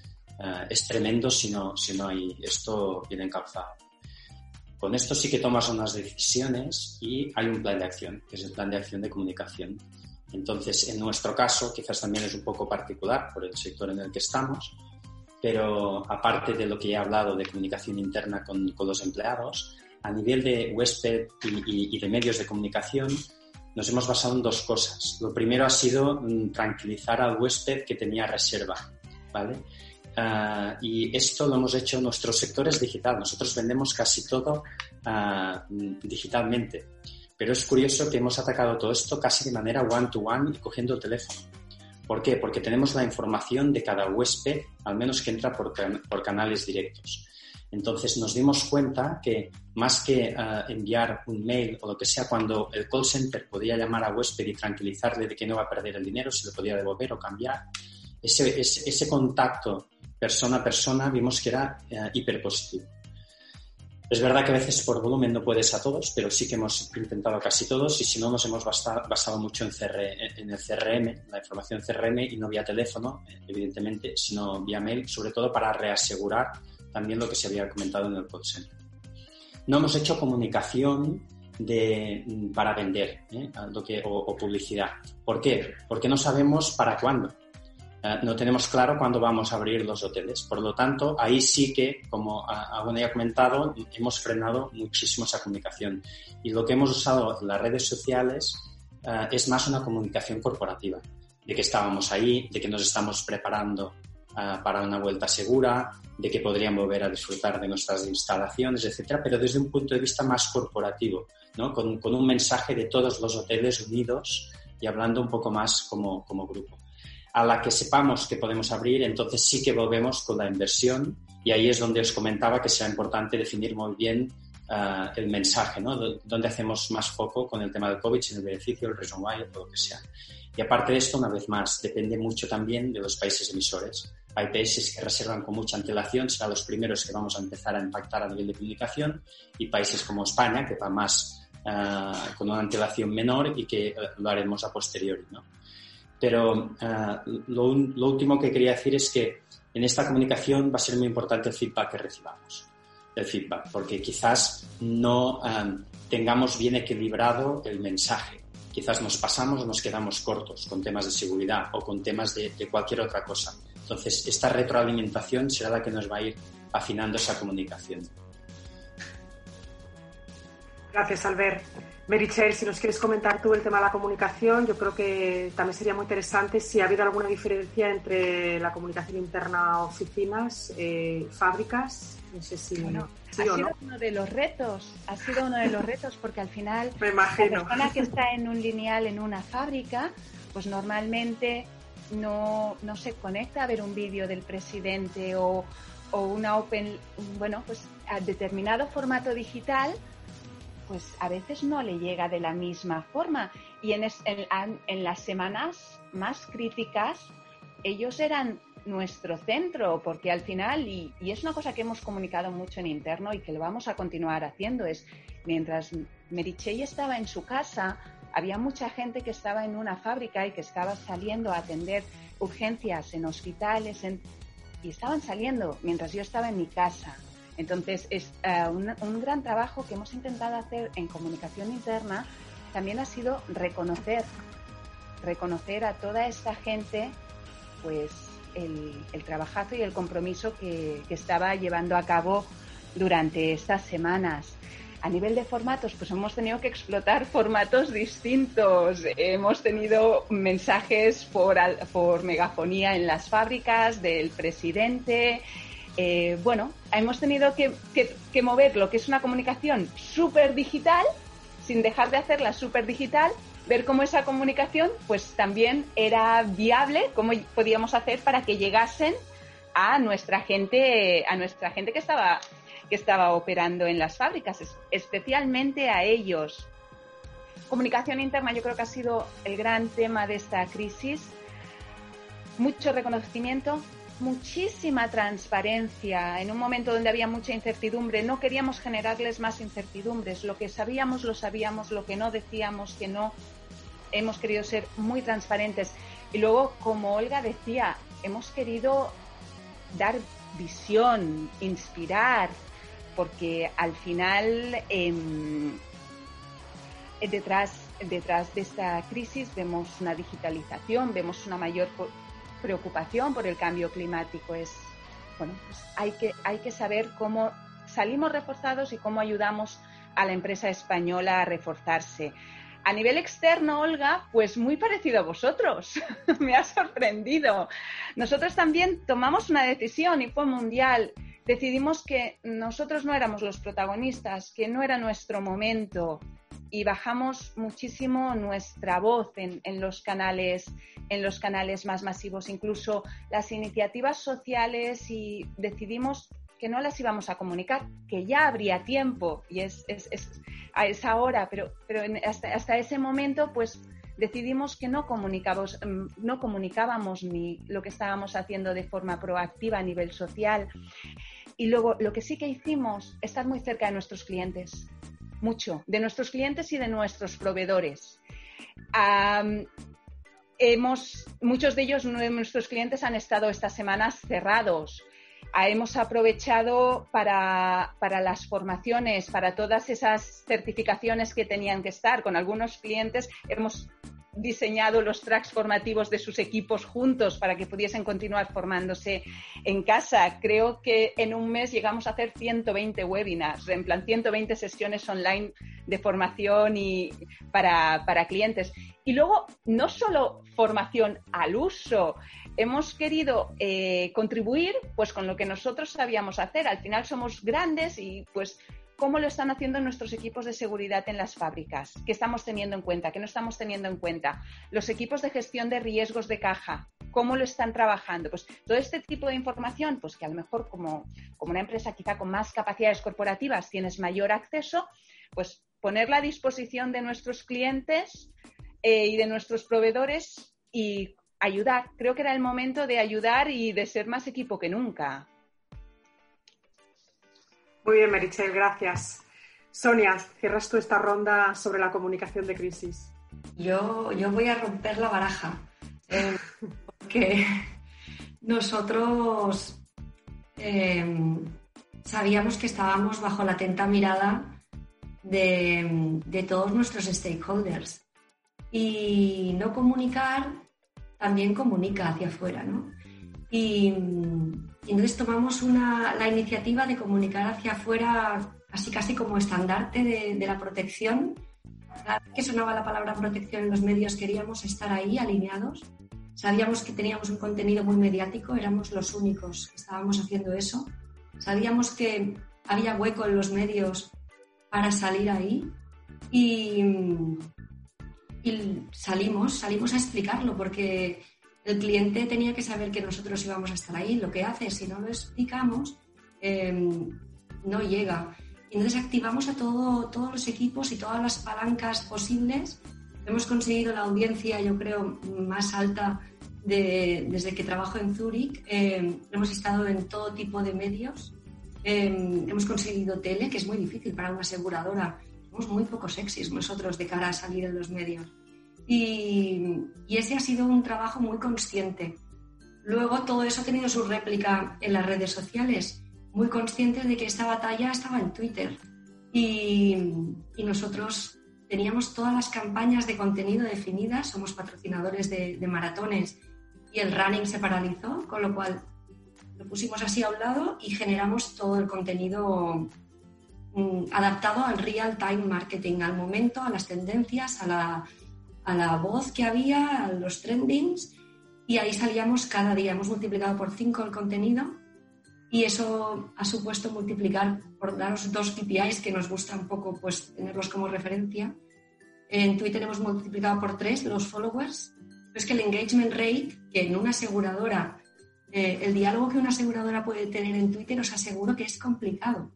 eh, es tremendo si no, si no hay esto bien encalzado. Con esto sí que tomas unas decisiones y hay un plan de acción, que es el plan de acción de comunicación. Entonces, en nuestro caso, quizás también es un poco particular por el sector en el que estamos, pero aparte de lo que he hablado de comunicación interna con, los empleados, a nivel de huésped y, de medios de comunicación, nos hemos basado en dos cosas. Lo primero ha sido mm, tranquilizar al huésped que tenía reserva, ¿vale? Ah, y esto lo hemos hecho en nuestros sectores digital. Nosotros vendemos casi todo ah, digitalmente. Pero es curioso que hemos atacado todo esto casi de manera one-to-one -one y cogiendo el teléfono. ¿Por qué? Porque tenemos la información de cada huésped, al menos que entra por, por canales directos. Entonces nos dimos cuenta que más que eh, enviar un mail o lo que sea, cuando el call center podía llamar a huésped y tranquilizarle de que no va a perder el dinero, se lo podía devolver o cambiar, ese, ese, contacto persona a persona vimos que era eh, hiperpositivo. Es verdad que a veces por volumen no puedes a todos, pero sí que hemos intentado casi todos y si no nos hemos basado, mucho en, el CRM, la información CRM y no vía teléfono, evidentemente, sino vía mail, sobre todo para reasegurar también lo que se había comentado en el call center. No hemos hecho comunicación de, para vender ¿eh? que, o publicidad. ¿Por qué? Porque no sabemos para cuándo. Eh, no tenemos claro cuándo vamos a abrir los hoteles. Por lo tanto, ahí sí que, como aún he comentado, hemos frenado muchísimo esa comunicación. Y lo que hemos usado en las redes sociales eh, es más una comunicación corporativa, de que estábamos ahí, de que nos estamos preparando eh, para una vuelta segura, de que podrían volver a disfrutar de nuestras instalaciones, etcétera, pero desde un punto de vista más corporativo, ¿no? con, con un mensaje de todos los hoteles unidos y hablando un poco más como, como grupo a la que sepamos que podemos abrir, entonces sí que volvemos con la inversión y ahí es donde os comentaba que será importante definir muy bien uh, el mensaje, ¿no? Donde hacemos más foco con el tema del COVID, en el beneficio, el reason why o lo que sea. Y aparte de esto, una vez más, depende mucho también de los países emisores. Hay países que reservan con mucha antelación, serán los primeros que vamos a empezar a impactar a nivel de comunicación, y países como España, que va más uh, con una antelación menor y que uh, lo haremos a posteriori, ¿no? Pero eh, lo, último que quería decir es que en esta comunicación va a ser muy importante el feedback que recibamos. El feedback, porque quizás no eh, tengamos bien equilibrado el mensaje. Quizás nos pasamos o nos quedamos cortos con temas de seguridad o con temas de cualquier otra cosa. Entonces, esta retroalimentación será la que nos va a ir afinando esa comunicación. Gracias, Albert. Merichel, si nos quieres comentar tú el tema de la comunicación, yo creo que también sería muy interesante si ha habido alguna diferencia entre la comunicación interna oficinas, eh, fábricas. No sé si. ha sido uno de los retos, ha sido uno de los retos porque al final [LAUGHS] Me imagino. la persona que está en un lineal en una fábrica, pues normalmente no, no se conecta a ver un vídeo del presidente o, o una open, bueno, pues a determinado formato digital pues a veces no le llega de la misma forma. Y en, en, las semanas más críticas, ellos eran nuestro centro, porque al final, y, es una cosa que hemos comunicado mucho en interno y que lo vamos a continuar haciendo, es mientras Merichey estaba en su casa, había mucha gente que estaba en una fábrica y que estaba saliendo a atender urgencias en hospitales y estaban saliendo mientras yo estaba en mi casa. Entonces, es eh, un, gran trabajo que hemos intentado hacer en comunicación interna también ha sido reconocer, reconocer a toda esta gente, pues el, trabajazo y el compromiso que, que estaba llevando a cabo durante estas semanas. A nivel de formatos, pues hemos tenido que explotar [LAUGHS] formatos distintos. Hemos tenido mensajes por, por megafonía en las fábricas del presidente. Eh, bueno, hemos tenido que, que, mover lo que es una comunicación súper digital, sin dejar de hacerla súper digital, ver cómo esa comunicación pues también era viable, cómo podíamos hacer para que llegasen a nuestra gente, a nuestra gente que estaba que estaba operando en las fábricas, especialmente a ellos. Comunicación interna yo creo que ha sido el gran tema de esta crisis. Mucho reconocimiento, muchísima transparencia. En un momento donde había mucha incertidumbre, no queríamos generarles más incertidumbres. Lo que sabíamos, lo sabíamos, lo que no decíamos, que no. Hemos querido ser muy transparentes. Y luego, como Olga decía, hemos querido dar visión, inspirar, porque al final em, detrás, detrás de esta crisis vemos una digitalización, vemos una mayor preocupación por el cambio climático. Es, bueno, pues hay, que, hay que saber cómo salimos reforzados y cómo ayudamos a la empresa española a reforzarse. A nivel externo, Olga, pues muy parecido a vosotros. [LAUGHS] Me ha sorprendido. Nosotros también tomamos una decisión y fue mundial decidimos que nosotros no éramos los protagonistas, que no era nuestro momento y bajamos muchísimo nuestra voz en, los canales en los canales más masivos incluso las iniciativas sociales y decidimos que no las íbamos a comunicar que ya habría tiempo y es, a esa hora pero pero hasta, hasta ese momento pues decidimos que no comunicábamos, mm, no comunicábamos ni lo que estábamos haciendo de forma proactiva a nivel social. Y luego lo que sí que hicimos, estar muy cerca de nuestros clientes, mucho, de nuestros clientes y de nuestros proveedores. hemos, muchos de ellos, nuestros clientes, han estado estas semanas cerrados. Ah, hemos aprovechado para, para, las formaciones, para todas esas certificaciones que tenían que estar. Con algunos clientes hemos diseñado los tracks formativos de sus equipos juntos para que pudiesen continuar formándose en casa. Creo que en un mes llegamos a hacer 120 webinars, en plan 120 sesiones online de formación y para, clientes. Y luego, no solo formación al uso, hemos querido eh, contribuir pues con lo que nosotros sabíamos hacer. Al final somos grandes y pues cómo lo están haciendo nuestros equipos de seguridad en las fábricas, qué estamos teniendo en cuenta, qué no estamos teniendo en cuenta, los equipos de gestión de riesgos de caja, cómo lo están trabajando. Pues todo este tipo de información, pues que a lo mejor como, como una empresa quizá con más capacidades corporativas tienes mayor acceso, pues ponerla a disposición de nuestros clientes eh, y de nuestros proveedores y ayudar. Creo que era el momento de ayudar y de ser más equipo que nunca. Muy bien, Merichel, gracias. Sonia, cierras tú esta ronda sobre la comunicación de crisis. Yo, yo voy a romper la baraja, eh, porque nosotros eh, sabíamos que estábamos bajo la atenta mirada de, de todos nuestros stakeholders. Y no comunicar también comunica hacia afuera, ¿no? Y, entonces tomamos la iniciativa de comunicar hacia afuera, casi casi como estandarte de, la protección. Cada vez que sonaba la palabra protección en los medios queríamos estar ahí alineados. Sabíamos que teníamos un contenido muy mediático, éramos los únicos que estábamos haciendo eso. Sabíamos que había hueco en los medios para salir ahí y, y salimos, salimos a explicarlo porque el cliente tenía que saber que nosotros íbamos a estar ahí. Lo que hace, si no lo explicamos, em, no llega. entonces activamos a todo, todos los equipos y todas las palancas posibles. Hemos conseguido la audiencia, yo creo, más alta desde que trabajo en Zurich. Em, hemos estado en todo tipo de medios. Em, hemos conseguido tele, que es muy difícil para una aseguradora. Somos muy poco sexys nosotros de cara a salir en los medios. Y, ese ha sido un trabajo muy consciente. Luego todo eso ha tenido su réplica en las redes sociales. muy conscientes de que esta batalla estaba en Twitter y, nosotros teníamos todas las campañas de contenido definidas, somos patrocinadores de, maratones y el running se paralizó, con lo cual lo pusimos así a un lado y generamos todo el contenido mm, adaptado al real time marketing, al momento, a las tendencias, a la, a la voz que había, a los trendings y ahí salíamos cada día. Hemos multiplicado por cinco el contenido y eso ha supuesto multiplicar, por daros dos KPIs que nos gusta un poco pues, tenerlos como referencia. En Twitter hemos multiplicado por tres los followers, es que el engagement rate, que en una aseguradora, eh, el diálogo que una aseguradora puede tener en Twitter, os aseguro que es complicado,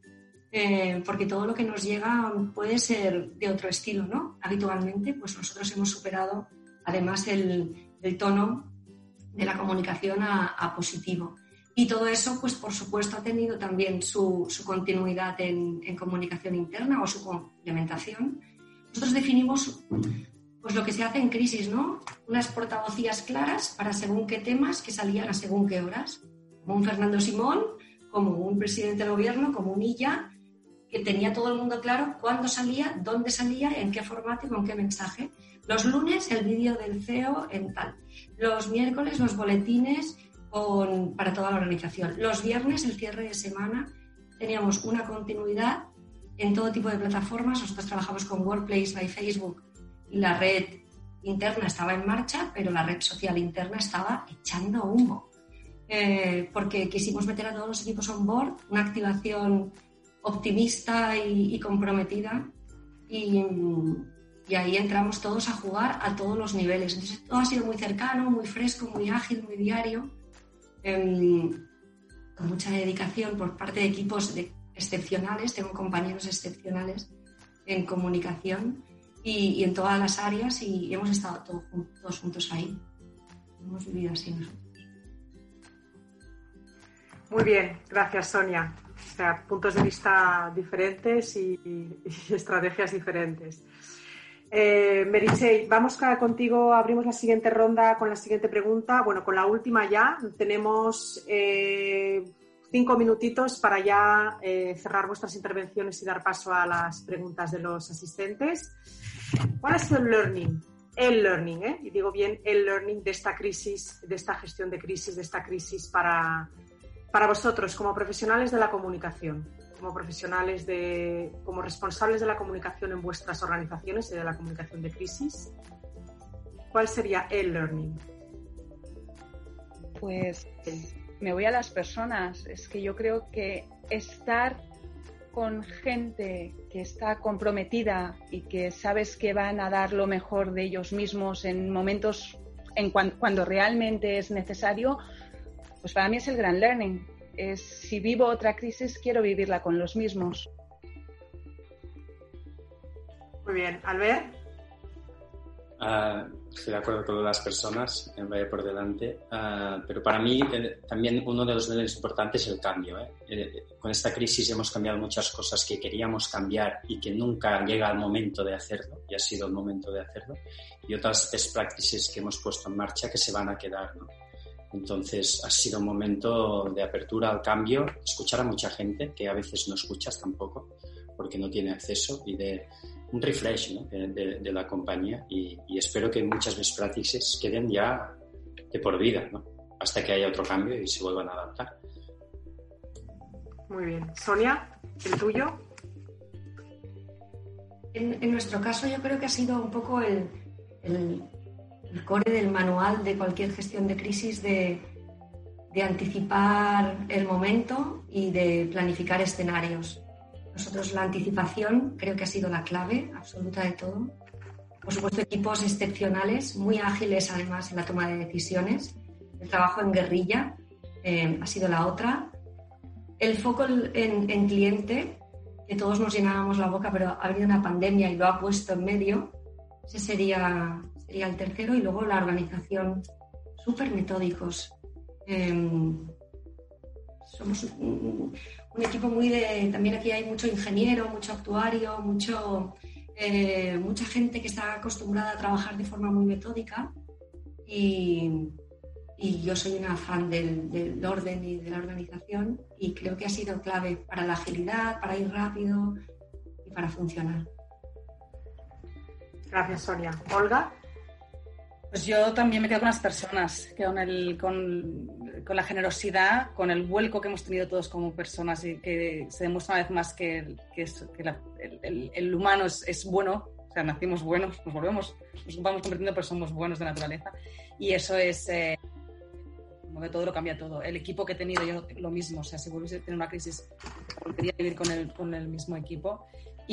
eh, porque todo lo que nos llega puede ser de otro estilo, ¿no? Habitualmente, pues nosotros hemos superado además el, el tono de la comunicación a, a positivo. Y todo eso, pues por supuesto, ha tenido también su, continuidad en, comunicación interna o su complementación. Nosotros definimos pues lo que se hace en crisis, ¿no? Unas portavocías claras para según qué temas que salían a según qué horas. Como un Fernando Simón, como un presidente del gobierno, como un Illa, que tenía todo el mundo claro cuándo salía, dónde salía, en qué formato y con qué mensaje. Los lunes el vídeo del CEO en tal. Los miércoles los boletines para toda la organización. Los viernes, el cierre de semana, teníamos una continuidad en todo tipo de plataformas. Nosotros trabajamos con Workplace by Facebook y la red interna estaba en marcha, pero la red social interna estaba echando humo. Eh, porque quisimos meter a todos los equipos on board, una activación optimista y, comprometida. Y, ahí entramos todos a jugar a todos los niveles. Entonces todo ha sido muy cercano, muy fresco, muy ágil, muy diario. Em, con mucha dedicación por parte de equipos excepcionales, tengo compañeros excepcionales en comunicación y, en todas las áreas y hemos estado todos juntos ahí. Hemos vivido así nosotros. Muy bien, gracias Sonia. O sea, puntos de vista diferentes y [LAUGHS] estrategias diferentes. Eh, vamos contigo, abrimos la siguiente ronda con la siguiente pregunta. Bueno, con la última ya. Tenemos eh, cinco minutitos para ya eh, cerrar vuestras intervenciones y dar paso a las preguntas de los asistentes. ¿Cuál sido el learning? El learning, ¿eh? y digo bien el learning de esta crisis, de esta gestión de crisis, de esta crisis para, para vosotros como profesionales de la comunicación como profesionales, de, como responsables de la comunicación en vuestras organizaciones y de la comunicación de crisis? ¿Cuál sería el learning? Pues me voy a las personas. Es que yo creo que estar con gente que está comprometida y que sabes que van a dar lo mejor de ellos mismos en momentos en cuando realmente es necesario, pues para mí es el gran learning es si vivo otra crisis, quiero vivirla con los mismos. Muy bien, Albert. Uh, estoy de acuerdo con las personas, en vaya por delante, ah, pero para mí eh, también uno de los niveles importantes es el cambio. ¿eh? Eh, con esta crisis hemos cambiado muchas cosas que queríamos cambiar y que nunca llega el momento de hacerlo, y ha sido el momento de hacerlo, y otras best practices que hemos puesto en marcha que se van a quedar. ¿no? Entonces ha sido un momento de apertura al cambio, escuchar a mucha gente que a veces no escuchas tampoco porque no tiene acceso y de un refresh de, la compañía y, espero que muchas best practices queden ya de por vida, ¿no? hasta que haya otro cambio y se vuelvan a adaptar. Muy bien. Sonia, ¿el tuyo? En, nuestro caso yo creo que ha sido un poco el el core del manual de cualquier gestión de crisis de, anticipar el momento y de planificar escenarios. Nosotros la anticipación creo que ha sido la clave absoluta de todo. Por supuesto, equipos excepcionales, muy ágiles además en la toma de decisiones. El trabajo en guerrilla eh, ha sido la otra. El foco en, en, cliente, que todos nos llenábamos la boca, pero ha habido una pandemia y lo ha puesto en medio. Ese sería sería el tercero, y luego la organización, súper metódicos. Em, somos un, equipo muy de, también aquí hay mucho ingeniero, mucho actuario, mucho, eh, mucha gente que está acostumbrada a trabajar de forma muy metódica y, yo soy una fan del, del, orden y de la organización y creo que ha sido clave para la agilidad, para ir rápido y para funcionar. Gracias, Sonia. Olga. Pues yo también me quedo con las personas, con, el, con, la generosidad, con el vuelco que hemos tenido todos como personas y que se demuestra una vez más que, el, humano es, es, bueno, o sea, nacimos buenos, nos volvemos, nos vamos convirtiendo, pero somos buenos de naturaleza. Y eso es, eh, como que todo lo cambia todo. El equipo que he tenido, yo lo mismo, o sea, si volviese a tener una crisis, volvería a vivir con el, con el mismo equipo.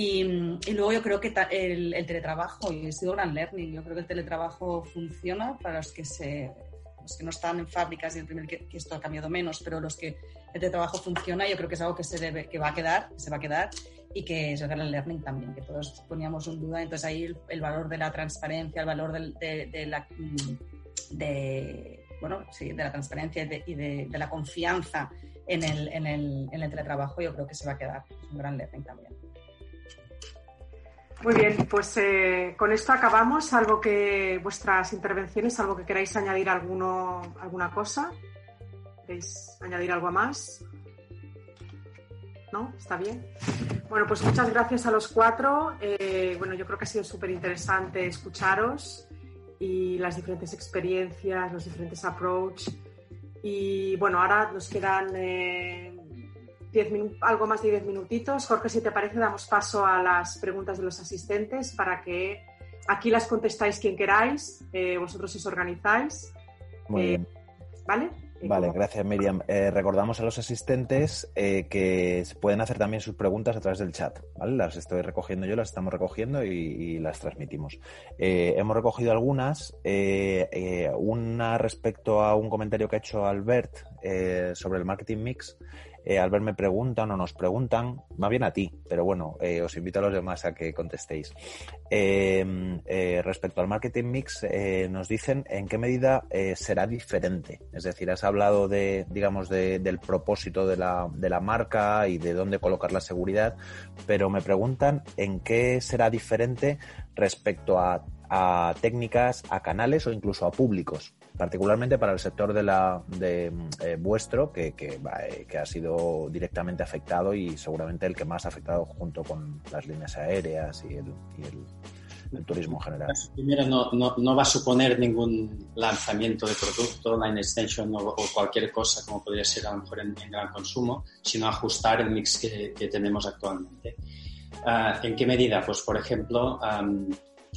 Y, luego yo creo que el, el, teletrabajo, y ha sido gran learning, yo creo que el teletrabajo funciona para los que, se, los que no están en fábricas y el primer que, esto ha cambiado menos, pero los que el teletrabajo funciona, yo creo que es algo que se debe, que va a quedar, que se va a quedar y que es el gran learning también, que todos poníamos en duda. Entonces ahí el, valor de la transparencia, el valor de, de, la... Bueno, sí, de la transparencia y, de, y de, la confianza en el, en, el, en el teletrabajo, yo creo que se va a quedar. Es un gran learning también. Muy bien, pues eh, con esto acabamos. Algo que vuestras intervenciones, algo que queráis añadir alguno, alguna cosa. ¿Queréis añadir algo más? ¿No? ¿Está bien? Bueno, pues muchas gracias a los cuatro. Eh, bueno, yo creo que ha sido súper interesante escucharos y las diferentes experiencias, los diferentes approach. Y bueno, ahora nos quedan eh, diez algo más de diez minutitos. Jorge, si te parece, damos paso a las preguntas de los asistentes para que aquí las contestáis quien queráis, eh, vosotros os organizáis. Muy bien. ¿Vale? Vale, gracias Miriam. Eh, recordamos a los asistentes eh, que pueden hacer también sus preguntas a través del chat. ¿vale? Las estoy recogiendo yo, las estamos recogiendo y, y las transmitimos. Eh, hemos recogido algunas. una respecto a un comentario que ha hecho Albert sobre el marketing mix. Eh, Albert me preguntan o nos preguntan, más bien a ti, pero bueno, eh, os invito a los demás a que contestéis. Eh, eh respecto al marketing mix, eh, nos dicen en qué medida será diferente. Es decir, has hablado de, digamos, de, del propósito de la, de la marca y de dónde colocar la seguridad, pero me preguntan en qué será diferente respecto a técnicas, a canales o incluso a públicos particularmente para el sector de la de eh, vuestro que, que, que, ha sido directamente afectado y seguramente el que más ha afectado junto con las líneas aéreas y el, y turismo en general. Primero, no, no, no, va a suponer ningún lanzamiento de producto, line extension o, cualquier cosa como podría ser a lo mejor en, gran consumo, sino ajustar el mix que, que tenemos actualmente. Uh, ¿En qué medida? Pues, por ejemplo,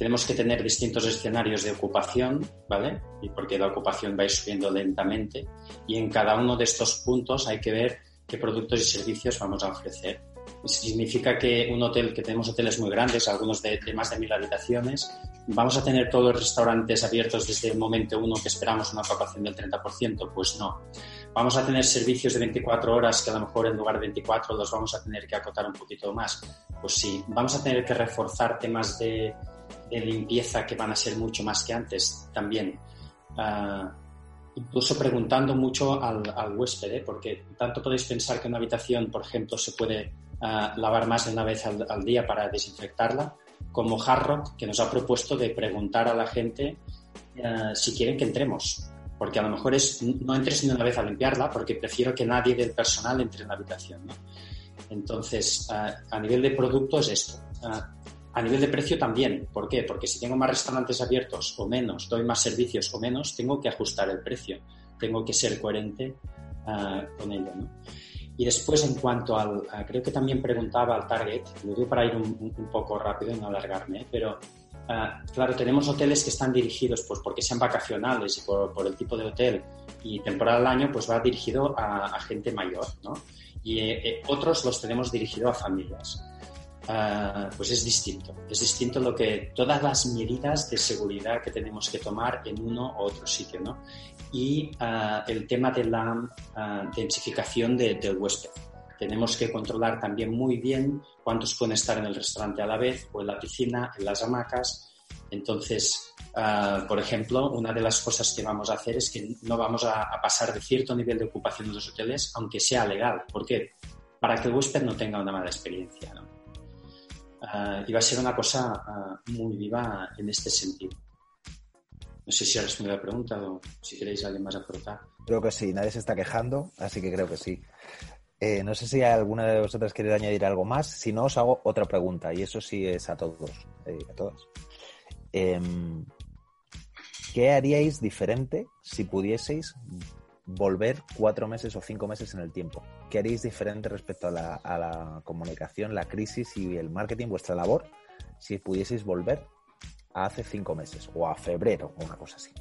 tenemos que tener distintos escenarios de ocupación, ¿vale? Y porque la ocupación va a ir subiendo lentamente y en cada uno de estos puntos hay que ver qué productos y servicios vamos a ofrecer. Significa que un hotel, que tenemos hoteles muy grandes, algunos de, de más de mil habitaciones, ¿vamos a tener todos los restaurantes abiertos desde el momento uno que esperamos una ocupación del 30%? Pues no. ¿Vamos a tener servicios de 24 horas que a lo mejor en lugar de 24 los vamos a tener que acotar un poquito más? Pues sí. ¿Vamos a tener que reforzar temas de, de limpieza que van a ser mucho más que antes también. Uh, incluso preguntando mucho al, huésped, ¿eh? porque tanto podéis pensar que una habitación, por ejemplo, se puede uh, lavar más de una vez al, día para desinfectarla, como Hard Rock, que nos ha propuesto de preguntar a la gente uh, si quieren que entremos. Porque a lo mejor es no entres ni una vez a limpiarla, porque prefiero que nadie del personal entre en la habitación. Entonces, a nivel de producto es esto a nivel de precio también. ¿Por qué? Porque si tengo más restaurantes abiertos o menos, doy más servicios o menos, tengo que ajustar el precio. Tengo que ser coherente uh, con ello. ¿no? Y después, en cuanto al. Uh, creo que también preguntaba al target, lo digo para ir un, un poco rápido y no alargarme, ¿eh? pero. Uh, claro, tenemos hoteles que están dirigidos, pues porque sean vacacionales y por, por el tipo de hotel y temporada del año, pues va dirigido a, a gente mayor, ¿no? Y eh, otros los tenemos dirigido a familias. Uh, pues es distinto. Es distinto lo que todas las medidas de seguridad que tenemos que tomar en uno u otro sitio, ¿no? Y uh, el tema de la uh, densificación de, del huésped. Tenemos que controlar también muy bien cuántos pueden estar en el restaurante a la vez o en la piscina, en las hamacas. Entonces, por ejemplo, una de las cosas que vamos a hacer es que no vamos a, a pasar de cierto nivel de ocupación de los hoteles, aunque sea legal. ¿Por qué? Para que el huésped no tenga una mala experiencia, ¿no? Y va a ser una cosa uh, muy viva en este sentido. No sé si ha respondido la pregunta o si queréis alguien más aportar. Creo que sí, nadie se está quejando, así que creo que sí. Eh, no sé si alguna de vosotras quiere añadir algo más. Si no, os hago otra pregunta, y eso sí es a todos, eh, a todas. Em, ¿Qué haríais diferente si pudieseis volver cuatro meses o cinco meses en el tiempo? ¿Qué haríais diferente respecto a la, a la comunicación, la crisis y el marketing, vuestra labor, si pudieseis volver a hace cinco meses o a febrero o una cosa así?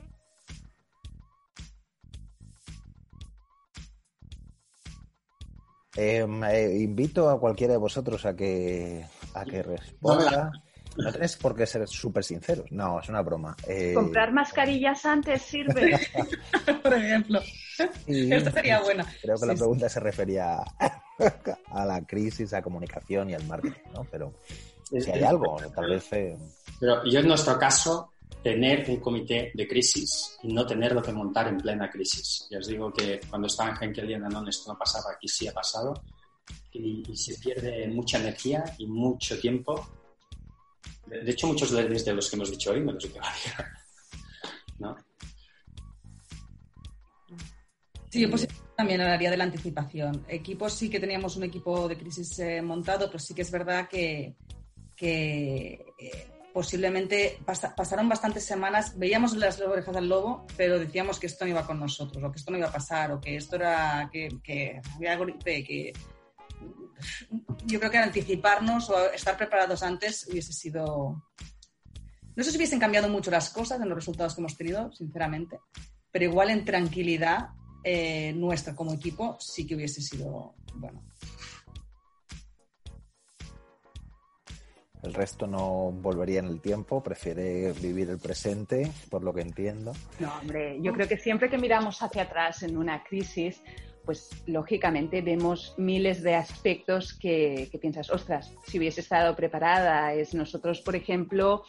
Em, eh, invito a cualquiera de vosotros a que, a que responda. No tenéis por qué ser súper sinceros. No, es una broma. Eh, Comprar mascarillas antes sirve. [LAUGHS] Por ejemplo. [LAUGHS] Esto sería bueno. Creo que Sí, la sí. pregunta se refería [LAUGHS] a la crisis, a comunicación y al marketing, ¿no? Pero si hay algo, tal vez... eh, Pero yo en nuestro caso, tener un comité de crisis y no tenerlo que montar en plena crisis. Ya os digo que cuando estaba en Henkel y en Danone esto no pasaba, aquí sí ha pasado. Y, y se pierde mucha energía y mucho tiempo. De, de hecho, muchos learnings de los que hemos dicho hoy me los llevaría. ¿No? Sí, yo pues también hablaría de la anticipación. Equipos sí que teníamos un equipo de crisis eh, montado, pero sí que es verdad que, que, eh, posiblemente pasa- pasaron bastantes semanas, veíamos las orejas al lobo, pero decíamos que esto no iba con nosotros, o que esto no iba a pasar, o que esto era, que, que había que yo creo que anticiparnos o estar preparados antes hubiese sido... No sé si hubiesen cambiado mucho las cosas en los resultados que hemos tenido, sinceramente, pero igual en tranquilidad eh, nuestra como equipo sí que hubiese sido bueno. el resto no volvería en el tiempo, prefiere vivir el presente, por lo que entiendo. No, hombre, yo creo que siempre que miramos hacia atrás en una crisis, pues lógicamente vemos miles de aspectos que, que piensas, ostras, si hubiese estado preparada. Es nosotros, por ejemplo,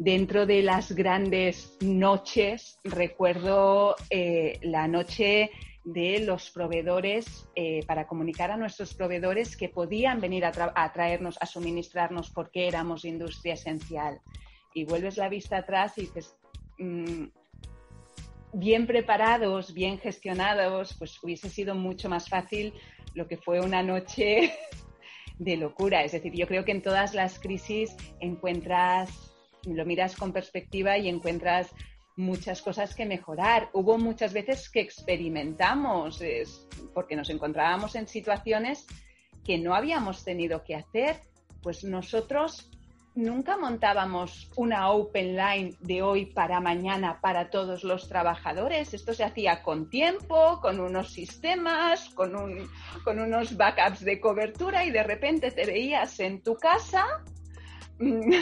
dentro de las grandes noches, recuerdo eh, la noche de los proveedores eh, para comunicar a nuestros proveedores que podían venir a, tra- a traernos, a suministrarnos porque éramos industria esencial. Y vuelves la vista atrás y dices, mm, bien preparados, bien gestionados, pues hubiese sido mucho más fácil lo que fue una noche [LAUGHS] de locura. Es decir, yo creo que en todas las crisis encuentras, lo miras con perspectiva y encuentras muchas cosas que mejorar. Hubo muchas veces que experimentamos, es, porque nos encontrábamos en situaciones que no habíamos tenido que hacer. Pues nosotros nunca montábamos una open line de hoy para mañana para todos los trabajadores. Esto se hacía con tiempo, con unos sistemas, con, un, con unos backups de cobertura y de repente te veías en tu casa mm,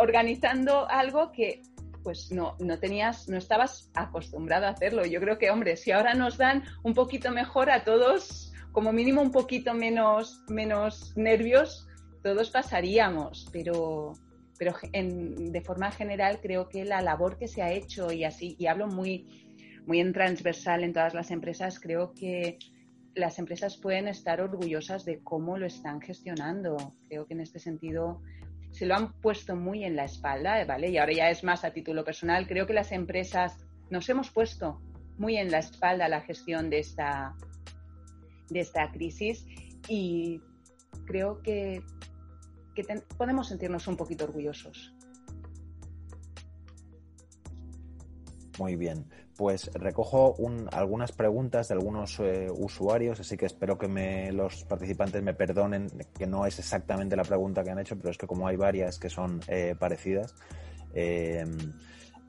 organizando algo que pues no, no tenías, no estabas acostumbrado a hacerlo. Yo creo que, hombre, si ahora nos dan un poquito mejor a todos, como mínimo un poquito menos, menos nervios, todos pasaríamos, pero, pero en, de forma general creo que la labor que se ha hecho y así, y hablo muy, muy en transversal en todas las empresas, creo que las empresas pueden estar orgullosas de cómo lo están gestionando. Creo que en este sentido se lo han puesto muy en la espalda, ¿vale? Y ahora ya es más a título personal. Creo que las empresas nos hemos puesto muy en la espalda la gestión de esta, de esta crisis y creo que, que podemos sentirnos un poquito orgullosos. Muy bien, pues recojo un, algunas preguntas de algunos eh, usuarios, así que espero que los participantes me perdonen, que no es exactamente la pregunta que han hecho, pero es que como hay varias que son eh, parecidas, eh,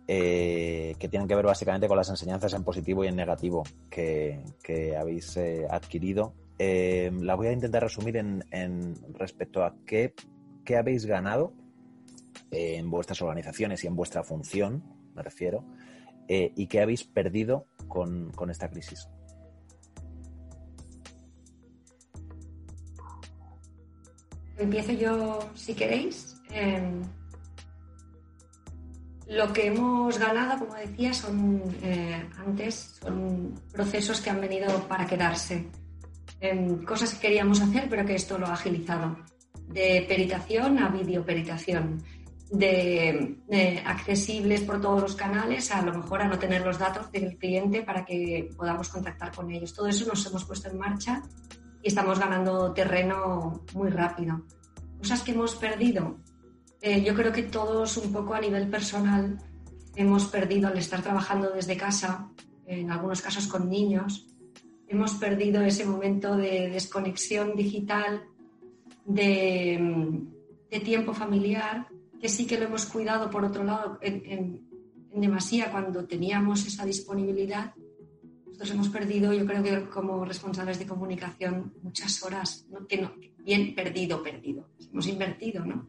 eh, que tienen que ver básicamente con las enseñanzas en positivo y en negativo que, habéis adquirido. Eh, la voy a intentar resumir en, en respecto a qué, qué habéis ganado en vuestras organizaciones y en vuestra función, me refiero, eh, y qué habéis perdido con, con esta crisis. Empiezo yo, si queréis. Eh, lo que hemos ganado, como decía, son eh, antes son procesos que han venido para quedarse. Eh, cosas que queríamos hacer, pero que esto lo ha agilizado. De peritación a videoperitación. De, accesibles por todos los canales, a lo mejor a no tener los datos del cliente para que podamos contactar con ellos. Todo eso nos hemos puesto en marcha y estamos ganando terreno muy rápido. Cosas que hemos perdido. Eh, yo creo que todos un poco a nivel personal hemos perdido al estar trabajando desde casa, en algunos casos con niños, hemos perdido ese momento de desconexión digital, de, de tiempo familiar que sí que lo hemos cuidado, por otro lado, en, demasía cuando teníamos esa disponibilidad. Nosotros hemos perdido, yo creo que como responsables de comunicación, muchas horas, que no, bien perdido, perdido. Hemos invertido, ¿no?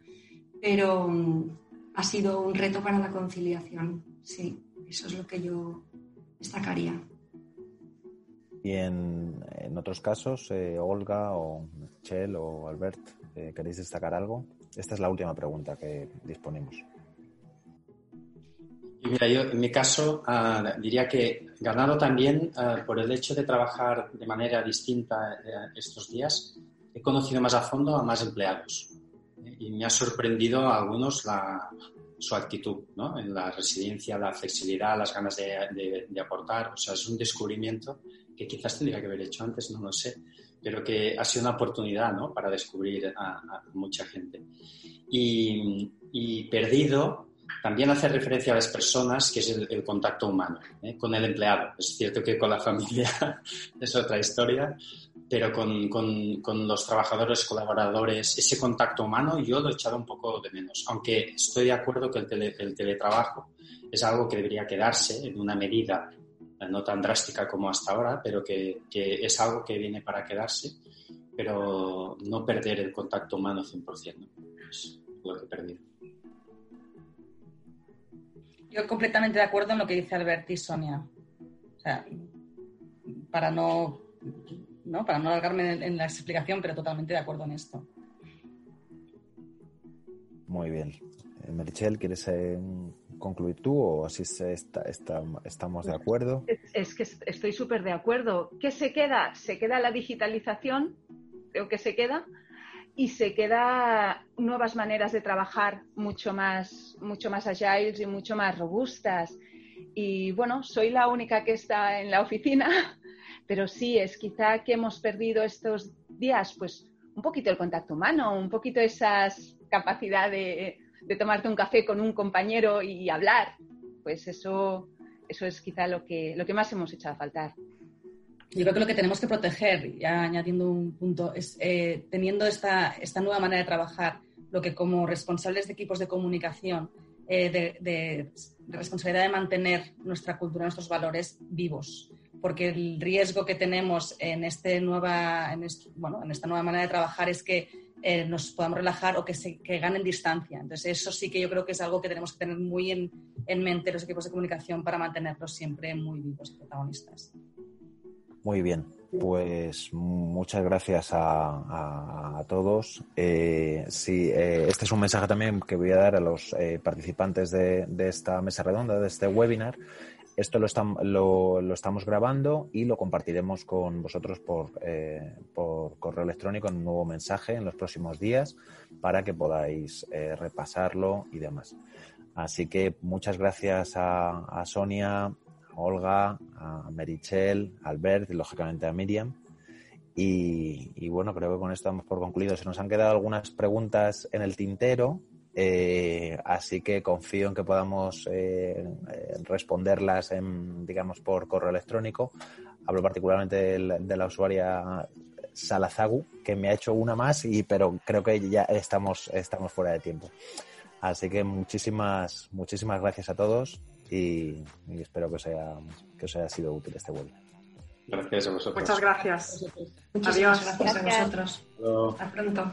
Pero mm, ha sido un reto para la conciliación, sí, eso es lo que yo destacaría. Y en, otros casos, eh, Olga o Michelle o Albert, eh, ¿queréis destacar algo? Esta es la última pregunta que disponemos. Y mira, yo en mi caso ah, diría que ganado también ah, por el hecho de trabajar de manera distinta eh, estos días, he conocido más a fondo a más empleados y me ha sorprendido a algunos la, su actitud ¿no? en la residencia, la flexibilidad, las ganas de, de, aportar. O sea, es un descubrimiento que quizás tendría que haber hecho antes, no lo sé pero que ha sido una oportunidad ¿no? para descubrir a, mucha gente. Y, perdido también hace referencia a las personas, que es el, contacto humano ¿eh? con el empleado. Es cierto que con la familia [LAUGHS] es otra historia, pero con, con, los trabajadores, colaboradores, ese contacto humano yo lo he echado un poco de menos. Aunque estoy de acuerdo que el, el teletrabajo es algo que debería quedarse en una medida no tan drástica como hasta ahora, pero que, es algo que viene para quedarse, pero no perder el contacto humano 100%, ¿no? es lo que he perdido. Yo completamente de acuerdo en lo que dice Albert y Sonia. O sea, para no, ¿no? Para no alargarme en, la explicación, pero totalmente de acuerdo en esto. Muy bien. Eh, Merichel, ¿quieres eh, concluir tú o así se está, estamos de acuerdo? Es, que estoy súper de acuerdo. ¿Qué se queda? Se queda la digitalización, creo que se queda, y se queda nuevas maneras de trabajar mucho más, mucho más agiles y mucho más robustas. Y bueno, soy la única que está en la oficina, [LAUGHS] pero sí, es quizá que hemos perdido estos días, pues un poquito el contacto humano, un poquito esas capacidad de, de tomarte un café con un compañero y hablar, pues eso, eso es quizá lo que, lo que más hemos echado a faltar. Yo creo que lo que tenemos que proteger, ya añadiendo un punto, es eh, teniendo esta, esta nueva manera de trabajar, lo que como responsables de equipos de comunicación, eh, de, responsabilidad de mantener nuestra cultura, nuestros valores vivos. Porque el riesgo que tenemos en, este nueva, en, bueno, en esta nueva manera de trabajar es que eh, nos podamos relajar o que, se, ganen distancia. Entonces, eso sí que yo creo que es algo que tenemos que tener muy en, en mente los equipos de comunicación para mantenerlos siempre muy vivos y protagonistas. Muy bien, pues muchas gracias a, todos. Eh, sí, eh, este es un mensaje también que voy a dar a los eh, participantes de, esta mesa redonda, de este webinar, esto lo, lo, estamos grabando y lo compartiremos con vosotros por, eh, por, correo electrónico en un nuevo mensaje en los próximos días para que podáis eh, repasarlo y demás. Así que muchas gracias a, Sonia, a Olga, a Merichel, a Albert y lógicamente a Miriam. Y, y, bueno, creo que con esto damos por concluido. Se nos han quedado algunas preguntas en el tintero eh, así que confío en que podamos eh, responderlas, en, digamos, por correo electrónico. Hablo particularmente de la, usuaria Salazagu, que me ha hecho una más, y, pero creo que ya estamos, estamos fuera de tiempo. Así que muchísimas, muchísimas gracias a todos y, espero que os, haya, que os haya sido útil este webinar. Gracias a vosotros. Muchas gracias. Adiós. Gracias a vosotros. Hasta pronto.